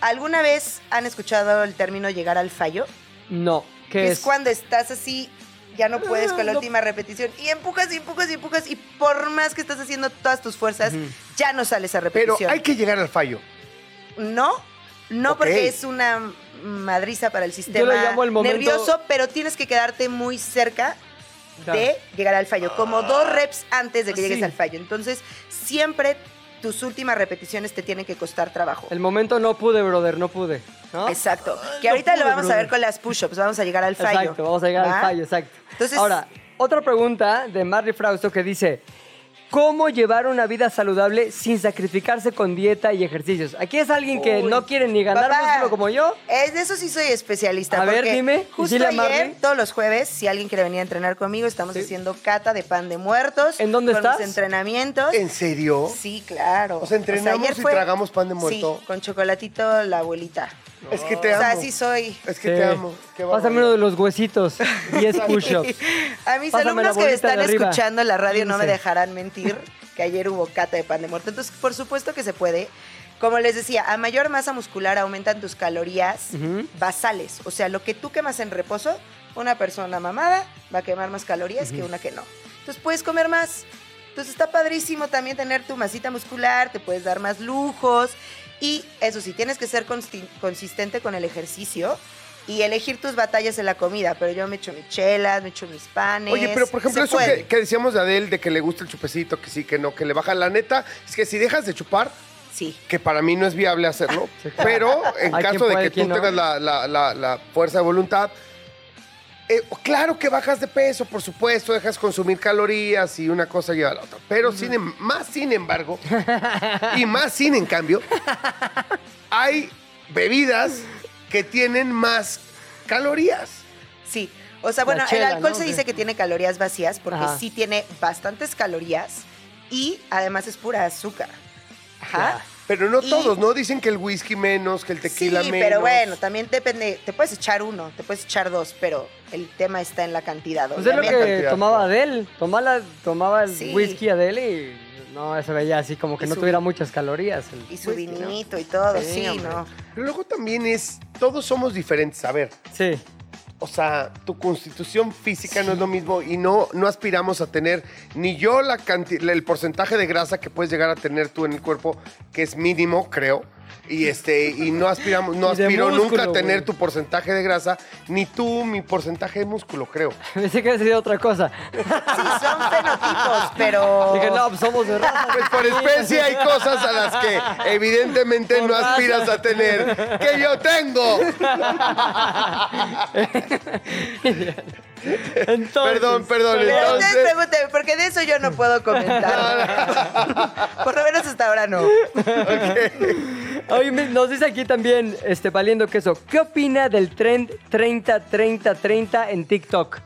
¿Alguna vez han escuchado el término llegar al fallo? No, ¿qué es? es cuando estás así, ya no puedes con la Ah, no. última repetición y empujas y empujas y empujas y por más que estás haciendo todas tus fuerzas, ya no sale esa Pero repetición. hay que llegar al fallo. No, no porque es una madriza para el sistema Yo llamo el momento- nervioso, pero tienes que quedarte muy cerca de llegar al fallo, como dos reps antes de que Ah, llegues sí. al fallo. Entonces, siempre tus últimas repeticiones te tienen que costar trabajo. El momento no pude, brother, no pude. ¿no? Exacto. Que ahorita pude, lo vamos a ver con las push-ups, vamos a llegar al fallo. Exacto, vamos a llegar ¿va? al fallo, exacto. Entonces- Ahora, otra pregunta de Marley Frausto que dice, ¿cómo llevar una vida saludable sin sacrificarse con dieta y ejercicios? Aquí es alguien que Uy. no quiere ni ganar Papá, músculo como yo. Es de eso sí soy especialista. A ver, dime, Justo dile a ayer, Marley. todos los jueves, si alguien quiere venir a entrenar conmigo, estamos Sí. haciendo cata de pan de muertos. ¿En dónde con estás? mis entrenamientos. ¿En serio? Sí, claro. O sea, ¿entrenamos y tragamos pan de muerto? Sí, con chocolatito la abuelita. Es que te o amo. sea, así soy. Es que Sí. te amo. Qué Pásame barbaridad. uno de los huesitos, 10 push-ups. A mis Pásame la alumnos que me bolita están de arriba. escuchando en la radio no me 15. dejarán mentir que ayer hubo cata de pan de muerto. Entonces, por supuesto que se puede. Como les decía, a mayor masa muscular aumentan tus calorías Ujú. basales. O sea, lo que tú quemas en reposo, una persona mamada va a quemar más calorías que una que no. Entonces puedes comer más. Entonces está padrísimo también tener tu masita muscular, te puedes dar más lujos. Y eso sí, tienes que ser consistente con el ejercicio y elegir tus batallas en la comida. Pero yo me echo mis chelas, me echo mis panes. Oye, pero por ejemplo, eso que, que decíamos de Adele, de que le gusta el chupecito, que sí, que no, que le baja la neta, es que si dejas de chupar, Sí. que para mí no es viable hacerlo, pero en caso de que tú no. tengas la, la- la- la fuerza de voluntad, eh, claro que bajas de peso, por supuesto, dejas consumir calorías y una cosa lleva a la otra. Pero sin em- más sin embargo, y más sin en cambio, hay bebidas que tienen más calorías. Sí. O sea, bueno, chela, el alcohol ¿no? se dice que tiene calorías vacías porque Ajá. sí tiene bastantes calorías y además es pura azúcar. Ajá. Ya. Pero no Y- todos, ¿no? Dicen que el whisky menos, que el tequila sí, menos. pero bueno, también depende. Te puedes echar uno, te puedes echar dos, pero el tema está en la cantidad. Pues es lo que Cantidad, tomaba. Adele. Tomaba, la- tomaba el Sí. whisky Adele y no, se veía así como que Y no su- tuviera muchas calorías. el Y su whisky, ¿no? vinito y todo, Sí, sí. ¿no? Pero luego también es, todos somos diferentes. A ver, Sí. O sea, tu constitución física no es lo mismo y no, no aspiramos a tener ni yo la el porcentaje de grasa que puedes llegar a tener tú en el cuerpo, que es mínimo, creo. Y este, y no aspiramos, no aspiro nunca a tener güey. tu porcentaje de grasa, ni tú mi porcentaje de músculo, creo. Pensé que decía otra cosa. Sí, son fenotipos, pero. Dije, no, pues somos de raza. Pues por especie hay cosas a las que evidentemente Por no raza. aspiras a tener, que yo tengo. Entonces, Perdón, perdón, Pero ustedes entonces... pregúntenme, porque de eso yo no puedo comentar. Por lo menos hasta ahora no. Oye, me- nos dice aquí también, este, Valiendo Queso, ¿qué opina del trend 30-30-30 en TikTok?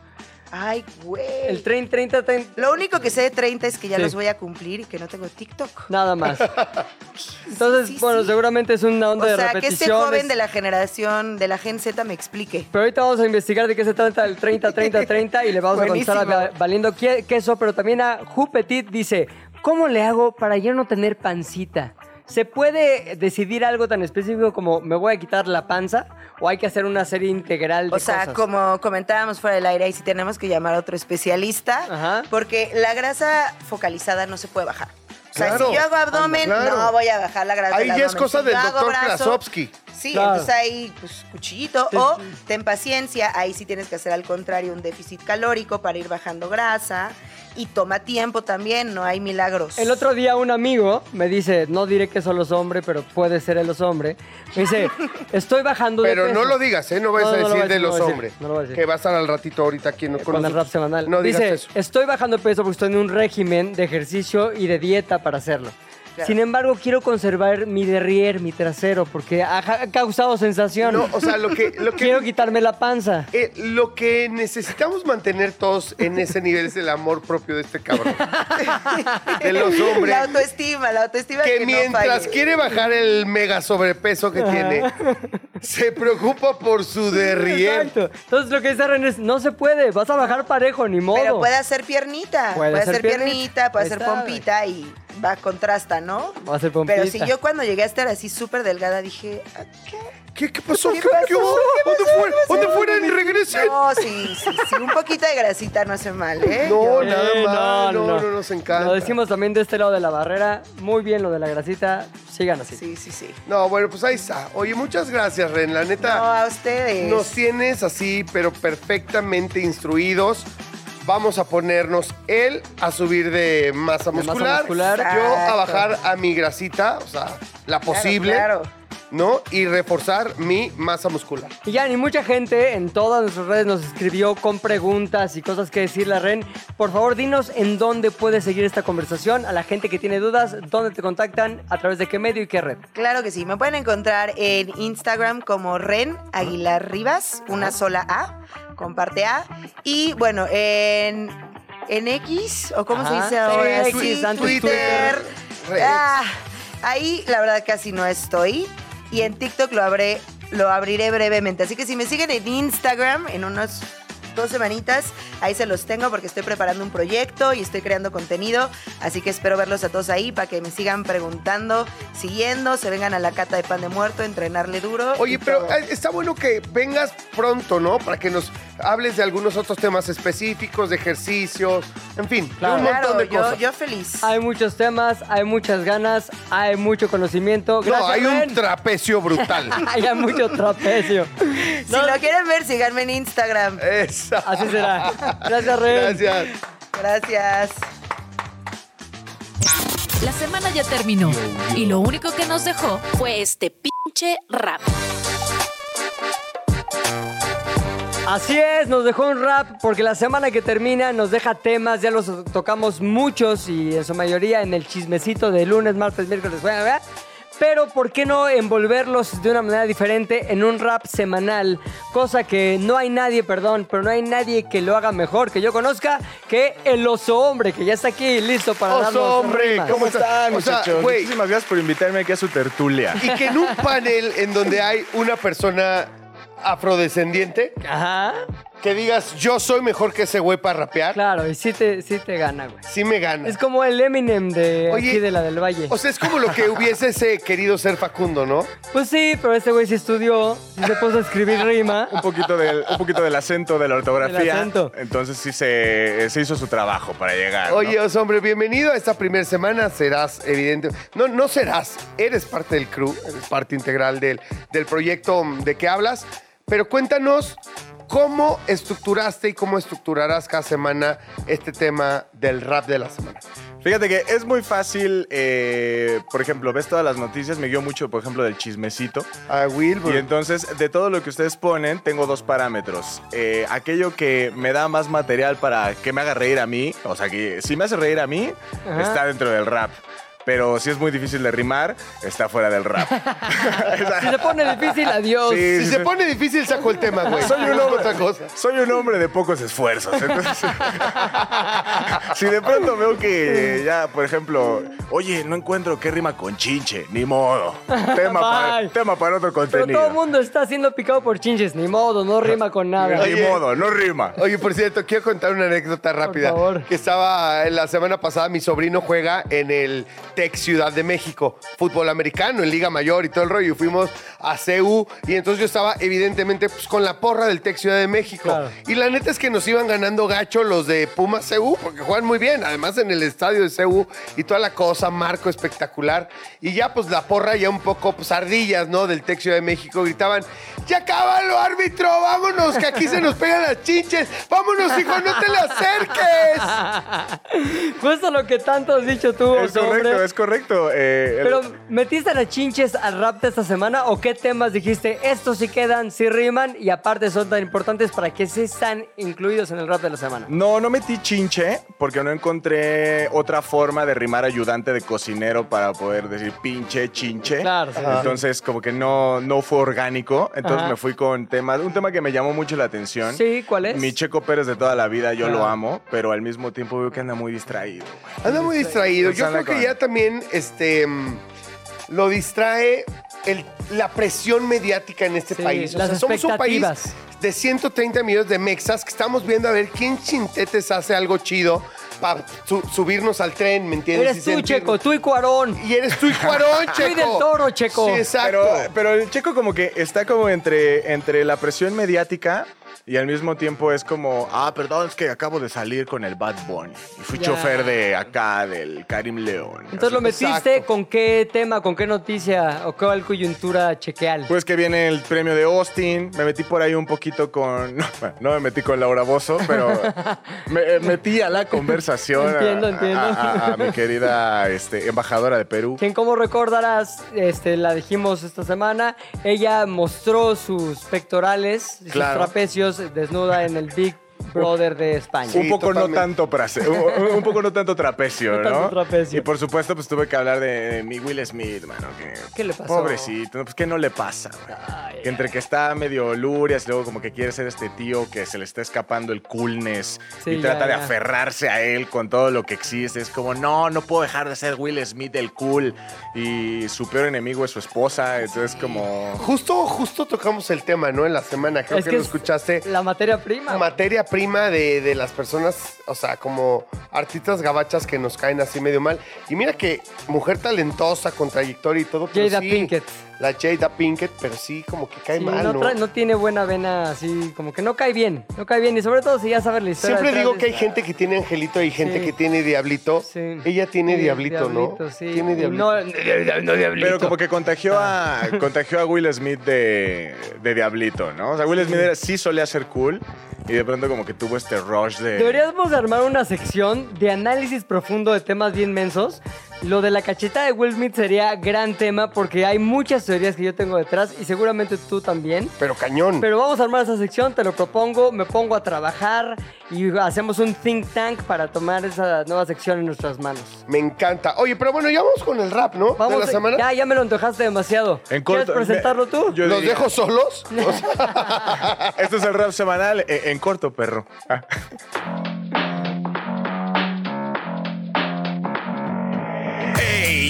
Ay, güey. El trend 30-30, Lo único que sé de 30 es que ya Sí. los voy a cumplir y que no tengo TikTok. nada más. Entonces, Sí, sí, bueno, seguramente es una onda O de sea, que este joven de la generación de la Gen Z me explique. Pero ahorita vamos a investigar de qué se trata el 30-30-30 y le vamos a contestar a Valiendo Queso, pero también a Jupetit dice, ¿cómo le hago para ya no tener pancita? ¿Se puede decidir algo tan específico como me voy a quitar la panza o hay que hacer una serie integral de O sea, cosas? como comentábamos fuera del aire, ahí sí tenemos que llamar a otro especialista, Ajá. porque la grasa focalizada no se puede bajar. O sea, Claro, si yo hago abdomen, claro. no voy a bajar la grasa Ahí del ya es abdomen. cosa Si del yo hago doctor brazo, Krasovsky. Sí, Claro. entonces ahí, pues, cuchillito. Sí. O ten paciencia, ahí sí tienes que hacer al contrario un déficit calórico para ir bajando grasa. Y toma tiempo también, no hay milagros. El otro día un amigo me dice, no diré que solo es hombre, pero puede ser los hombre. Me dice, estoy bajando de Pero peso. no lo digas, ¿eh? No vayas No, a no decir de decir, no los hombres. decir, no lo voy a decir. Que va a estar al ratito ahorita aquí en- con, con el rap semanal. No digas Dice, eso. estoy bajando de peso porque estoy en un régimen de ejercicio y de dieta para hacerlo. Claro. Sin embargo, quiero conservar mi derrier, mi trasero, porque ha, causado sensación. No, o sea, lo que, lo que, quiero quitarme la panza. eh, lo que necesitamos mantener todos en ese nivel es el amor propio de este cabrón. de los hombres. La autoestima, la autoestima que que, mientras no quiere bajar el mega sobrepeso que tiene, se preocupa por su derrier. Exacto. Entonces lo que dice René es, no se puede, vas a bajar parejo, ni modo. Pero puede hacer piernita, Puede hacer hacer piernita. piernita, puede hacer pompita y va, contrasta, ¿no? Va a ser pompita. Pero si yo cuando llegué a estar así súper delgada dije, ¿a ¿qué? ¿Qué, qué pasó? ¿Qué ¿Qué, pasó? qué hubo? ¿Dónde fueron? ¿Dónde fueron y regresen? No, sí, sí, sí, un poquito de grasita no hace mal, ¿eh? No, Yo- nada Eh, mal. No, no, nos encanta. Lo decimos también de este lado de la barrera. Muy bien lo de la grasita. Sigan así. Sí, sí, sí. No, bueno, pues ahí está. Oye, muchas gracias, Ren. La No, neta, a ustedes. nos tienes así, pero perfectamente instruidos. Vamos a ponernos él a subir de masa masa muscular. muscular. Yo a bajar a mi grasita, o sea, la Claro, posible, Claro. ¿No? Y reforzar mi masa muscular. Y ya, ni mucha gente en todas nuestras redes nos escribió con preguntas y cosas que decirle a Ren. Por favor, dinos en dónde puedes seguir esta conversación. A la gente que tiene dudas, dónde te contactan, a través de qué medio y qué red. Claro que sí. Me pueden encontrar en Instagram como Ren Aguilar Rivas, una sola A, comparte A. Y bueno, en, en X, o cómo se dice ahora, X, Twitter. Twitter. Ah, ahí la verdad casi no estoy. Y en TikTok lo, abré, lo abriré brevemente. Así que si me siguen en Instagram, en unos dos semanitas, ahí se los tengo porque estoy preparando un proyecto y estoy creando contenido. Así que espero verlos a todos ahí para que me sigan preguntando, siguiendo, se vengan a la cata de pan de muerto, entrenarle duro. Oye, pero todo. eh, está bueno que vengas pronto, ¿no? Para que nos hables de algunos otros temas específicos, de ejercicios, en fin, de un montón Claro, de cosas. yo feliz. Hay muchos temas, hay muchas ganas, hay mucho conocimiento. no, hay un trapecio brutal. Hay mucho trapecio. Si lo quieren ver, síganme en Instagram. Esa. Así será. Gracias, Ren. Gracias. Gracias. La semana ya terminó y lo único que nos dejó fue este pinche rap. Así es, nos dejó un rap porque la semana que termina nos deja temas, ya los tocamos muchos y en su mayoría en el chismecito de lunes, martes, miércoles, bueno, ¿verdad? Pero ¿por qué no envolverlos de una manera diferente en un rap semanal? Cosa que no hay nadie, perdón, pero no hay nadie que lo haga mejor, que yo conozca, que el oso hombre, que ya está aquí listo para darnos Oso hombre, rimas. ¿cómo ¿Cómo está? están, O sea, muchachos? güey. Muchísimas gracias por invitarme aquí a su tertulia. Y que en un panel en donde hay una persona afrodescendiente, Ajá, que digas, yo soy mejor que ese güey para rapear, claro, y sí te, sí te gana, güey. sí me gana. Es como el Eminem de Oye, aquí de la del Valle. O sea, es como lo que hubiese ese querido ser Facundo, ¿no? Pues sí, pero este güey sí estudió, sí se puso a escribir rima. Un poquito, del, un poquito del acento, de la ortografía. Del acento. Entonces sí se, se hizo su trabajo para llegar. ¿no? Oye, hombre, bienvenido a esta primera semana. Serás evidente. No, no serás. Eres parte del crew, eres parte integral del, del proyecto de que hablas. Pero cuéntanos cómo estructuraste y cómo estructurarás cada semana este tema del rap de la semana. Fíjate que es muy fácil, eh, por ejemplo, ves todas las noticias, me guío mucho, por ejemplo, del chismecito. A Will, Y entonces, de todo lo que ustedes ponen, tengo dos parámetros. Eh, aquello que me da más material para que me haga reír a mí, o sea, que si me hace reír a mí, Ajá. está dentro del rap. Pero si es muy difícil de rimar, está fuera del rap. Si se pone difícil, adiós. Sí, si sí, se sí. pone difícil, saco el tema, güey. Soy un hombre, otra cosa. soy un hombre de pocos esfuerzos. Entonces, si de pronto veo que ya, por ejemplo, oye, no encuentro qué rima con chinche, ni modo. Tema, para, tema para otro Pero contenido. todo el mundo está siendo picado por chinches. Ni modo, no rima con nada. Ni modo, no rima. Oye, por cierto, quiero contar una anécdota rápida. favor. Que estaba en la semana pasada, mi sobrino juega en el Tec Ciudad de México, fútbol americano, en Liga Mayor y todo el rollo. Y fuimos a CU y entonces yo estaba evidentemente pues, con la porra del Tec Ciudad de México. Claro. Y la neta es que nos iban ganando gacho los de Pumas CU, porque juegan muy bien, además en el estadio de CU y toda la cosa, marco espectacular. Y ya pues la porra ya un poco pues ardillas, ¿no? Del Tec Ciudad de México gritaban, ya cábalo árbitro, vámonos, que aquí se nos pegan las chinches, vámonos hijo, no te le acerques. Justo lo que tanto has dicho tú, Es correcto, es correcto. Eh, el- Pero, ¿metiste las chinches al rap de esta semana o qué temas dijiste? Estos sí quedan, sí riman y aparte son tan importantes para que sí están incluidos en el rap de la semana. No, no metí chinche porque no encontré otra forma de rimar ayudante de cocinero para poder decir pinche, chinche. Claro, sí. Entonces, como que no, no fue orgánico. Entonces Ajá. me fui con temas. Un tema que me llamó mucho la atención. Sí, ¿cuál es? Mi Checo Pérez de toda la vida, yo lo amo, pero al mismo tiempo veo que anda muy distraído. Anda muy distraído. Yo creo que ya también este, mm, lo distrae el- la presión mediática en este Sí, país. O las sea, somos un país expectativas. de 130 millones de mexas que estamos viendo a ver quién chintetes hace algo chido subirnos al tren, ¿me entiendes? Eres Y tú, sentirnos- Checo, tú y Cuarón. Y eres tú y Cuarón, Checo. del Toro, Checo. Sí, exacto. Pero, pero el checo como que está como entre, entre la presión mediática y al mismo tiempo es como, ah, perdón, es que acabo de salir con el Bad Bunny. Y fui Ya. chofer de acá, del Karim León. Entonces lo metiste Exacto. con qué tema, con qué noticia o cuál coyuntura chequeal. Pues que viene el premio de Austin, me metí por ahí un poquito con... No, bueno, no me metí con Laura Bozo, pero me eh, metí a la conversación. a- Entiendo, a- entiendo. A, a- a mi querida este, embajadora de Perú. Quien como recordarás, este, la dijimos esta semana, ella mostró sus pectorales y Claro. sus trapecios desnuda en el Big Brother de España. Sí, un poco no tanto prase- un, un poco no tanto trapecio, No ¿no? tanto trapecio. Y por supuesto, pues tuve que hablar de, mi Will Smith, mano. Que, ¿Qué le pasó? Pobrecito, no, pues ¿qué no le pasa? güey? que entre que está medio lurias y luego como que quiere ser este tío que se le está escapando el coolness Sí, y trata ya, de ya. aferrarse a él con todo lo que existe. Es como, no, no puedo dejar de ser Will Smith el cool. Y su peor enemigo es su esposa, entonces como... Justo, justo tocamos el tema, ¿no? En la semana, creo Es que, que lo es escuchaste. La materia prima. Materia prima de, de las personas, o sea, como artistas gabachas que nos caen así medio mal. Y mira que mujer talentosa, con trayectoria y todo. pero Jada sí, Pinkett. La Jada Pinkett, pero sí, como que cae Sí, mal, no, ¿no? trae- no tiene buena vena así, como que no cae bien, no cae bien. Y sobre todo si ya sabes la historia. Siempre digo que hay gente que tiene angelito y gente Sí. que tiene diablito. Sí. Ella tiene Sí, diablito, ¿no? sí. Tiene diablito. No, no diablito. Pero como que contagió a, contagió a Will Smith de, de Diablito, ¿no? O sea, Will Smith era- sí solía ser cool y de pronto como que tuvo este rush de... Deberíamos de armar una sección de análisis profundo de temas bien mensos. Lo de la cacheta de Will Smith sería gran tema porque hay muchas teorías que yo tengo detrás y seguramente tú también. Pero cañón. Pero vamos a armar esa sección, te lo propongo, me pongo a trabajar y hacemos un think tank para tomar esa nueva sección en nuestras manos. Me encanta. Oye, pero bueno, ya vamos con el rap, ¿no? Vamos, de la semana. ya, ya me lo antojaste demasiado. En ¿Quieres corto, presentarlo me- tú? yo ¿Los diría- dejo solos? Esto es el rap semanal eh, en, corto, perro.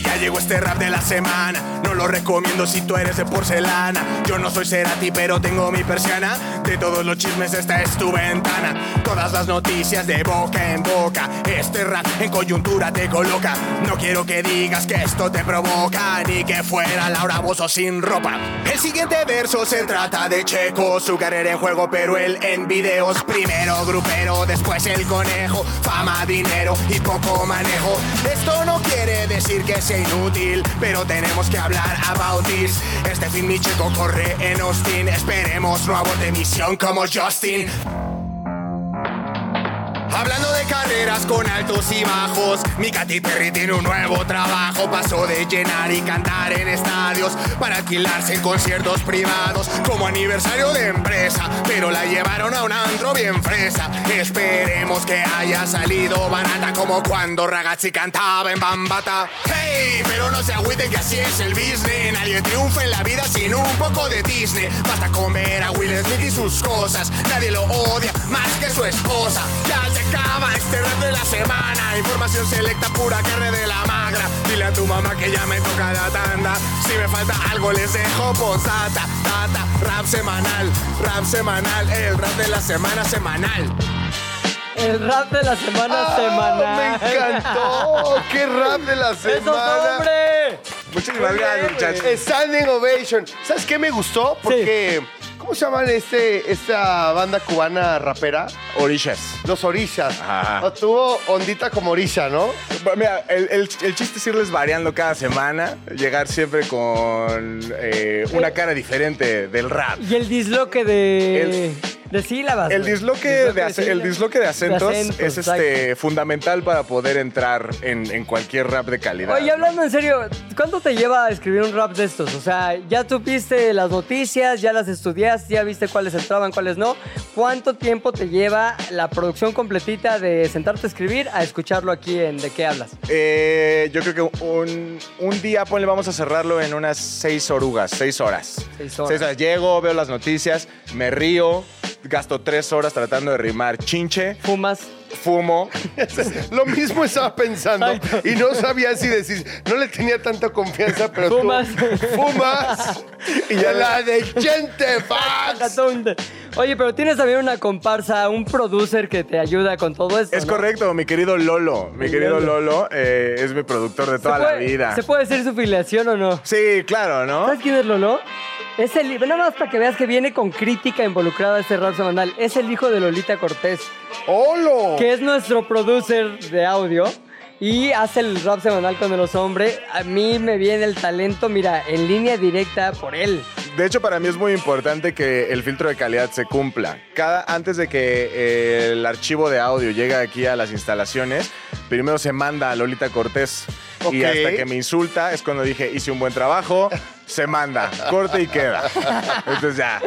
Ya llegó este rap de la semana. No lo recomiendo si tú eres de porcelana. Yo no soy Cerati, pero tengo mi persiana. De todos los chismes, esta es tu ventana. Todas las noticias de boca en boca. Este rap en coyuntura te coloca. No quiero que digas que esto te provoca. Ni que fuera Laura Bozo sin ropa. El siguiente verso se trata de Checo. Su carrera en juego, pero él en videos. Primero grupero, después el conejo. Fama, dinero y poco manejo. Esto no quiere decir que sea inútil, pero tenemos que hablar about this. Este fin mi Checo corre en Austin. Esperemos nuevo de misión como Justin. Hablando de carreras con altos y bajos, mi Katy Perry tiene un nuevo trabajo. Pasó de llenar y cantar en estadios para alquilarse en conciertos privados como aniversario de empresa. Pero la llevaron a un antro bien fresa. Esperemos que haya salido barata como cuando Ragazzi cantaba en Bambata. Hey, pero no se agüiten que así es el business. Nadie triunfa en la vida sin un poco de Disney. Basta con ver a Will Smith y sus cosas. Nadie lo odia más que su esposa. Ya se acaba este rap de la semana. Información selecta, pura carne de la magra. Dile a tu mamá que ya me toca la tanda. Si me falta algo, les dejo posata. Tata, rap semanal, rap semanal. El rap de la semana semanal. El rap de la semana ¡Ah, semanal. Me encantó. ¡Qué rap de la ¡Eso es semana! hombre! Muchísimas gracias, muchachos. Standing Ovation. ¿Sabes qué me gustó? Porque, ¿cómo se llaman este, esta banda cubana rapera? Orishas. Los Orishas. Ajá. Tuvo ondita como Orisha, ¿no? Bueno, Mira, el, el- el chiste es irles variando cada semana, llegar siempre con eh, una cara diferente del rap. Y el disloque de, de sílabas. El disloque, de, el disloque de acentos, acentos, es este, fundamental para poder entrar en, en cualquier rap de calidad. Oye, hablando en serio, ¿cuánto te lleva a escribir un rap de estos? O sea, ya tuviste las noticias, ya las estudiaste, ya viste cuáles entraban, cuáles no. ¿Cuánto tiempo te lleva la producción completita de sentarte a escribir a escucharlo aquí en De qué hablas? Eh, yo creo que un, un día, ponle, vamos a cerrarlo en unas seis orugas, seis horas. Seis horas. Llego, veo las noticias, me río, gasto tres horas tratando de rimar chinche, Fumas. fumo. Lo mismo estaba pensando y no sabía si decir, no le tenía tanta confianza, pero tú Fumas. fumas y ya la de gente, fax. Oye, pero tienes también una comparsa, un producer que te ayuda con todo esto. Es ¿no? correcto, mi querido Lolo. Mi querido Lolo. Lolo eh, es mi productor de ¿Se toda la vida. ¿Se puede decir su filiación o no? Sí, claro, ¿no? ¿Sabes quién es Lolo? Es el, nada más para que veas que viene con crítica involucrada a este rap semanal. Es el hijo de Lolita Cortés, ¡Holo! que es nuestro producer de audio y hace el rap semanal con los hombres. A mí me viene el talento, mira, en línea directa por él. De hecho, para mí es muy importante que el filtro de calidad se cumpla. Cada, antes de que eh, el archivo de audio llegue aquí a las instalaciones, primero se manda a Lolita Cortés. Y hasta que me insulta es cuando dije, hice un buen trabajo, se manda, corte y queda. Entonces ya.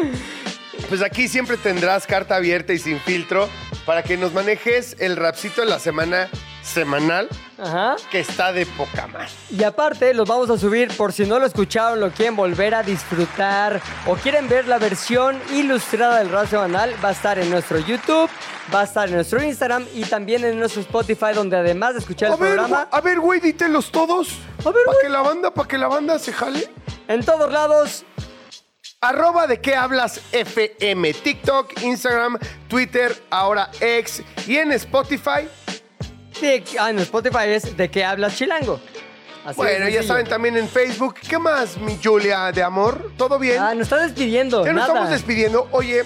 Pues aquí siempre tendrás carta abierta y sin filtro para que nos manejes el rapcito de la semana semanal Ajá. que está de poca más. Y aparte, los vamos a subir por si no lo escucharon, lo quieren volver a disfrutar o quieren ver la versión ilustrada del rap semanal, va a estar en nuestro YouTube, va a estar en nuestro Instagram y también en nuestro Spotify, donde además de escuchar A el ver, programa, a ver, güey, dítelos todos. A ver, Para güey. que la banda, para que la banda se jale. en todos lados, Arroba de qué hablas FM, TikTok, Instagram, Twitter, ahora X y en Spotify. De- ah, en Spotify es de qué hablas chilango. Así bueno, ya saben también en Facebook. ¿Qué más, mi Julia de amor? ¿Todo bien? Ah, nos está despidiendo. ya nos nada. estamos despidiendo. Oye,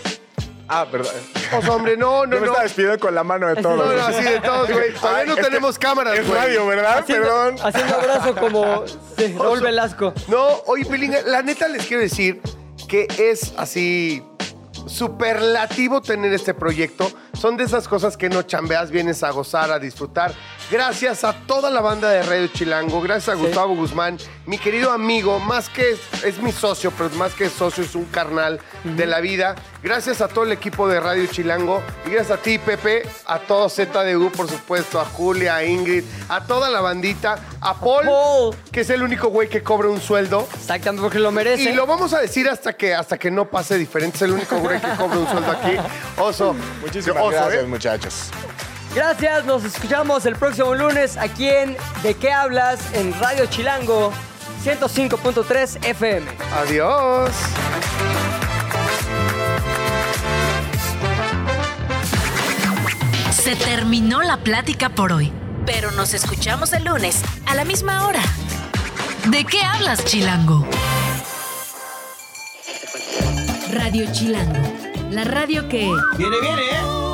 Ah, perdón. oso, hombre, no, no, Yo me no. estaba despidiendo con la mano de todos. No, no, así de todos, güey. Todavía no es que tenemos cámaras, Es güey. radio, ¿verdad? Haciendo, Perdón. haciendo abrazo como sí, Raúl. Velasco. No, oye, Pilinga, la neta les quiero decir que es así superlativo tener este proyecto. Son de esas cosas que no chambeas, vienes a gozar, a disfrutar. Gracias a toda la banda de Radio Chilango, gracias a Sí. Gustavo Guzmán, mi querido amigo, más que es, es mi socio, pero más que socio es un carnal de la vida. Gracias a todo el equipo de Radio Chilango y gracias a ti, Pepe, a todo ZDU, por supuesto, a Julia, a Ingrid, a toda la bandita, a Paul, Paul. que es el único güey que cobra un sueldo. Exactamente, porque lo merece. Y lo vamos a decir hasta que, hasta que no pase diferente. Es el único güey que cobra un sueldo aquí. Oso. Muchísimas Oso, gracias, ¿eh? muchachos. Gracias, nos escuchamos el próximo lunes aquí en ¿De qué hablas? en Radio Chilango 105.3 FM. Adiós. Se terminó la plática por hoy, pero nos escuchamos el lunes a la misma hora. ¿De qué hablas, Chilango? Radio Chilango, la radio que... Viene, viene, ¿eh?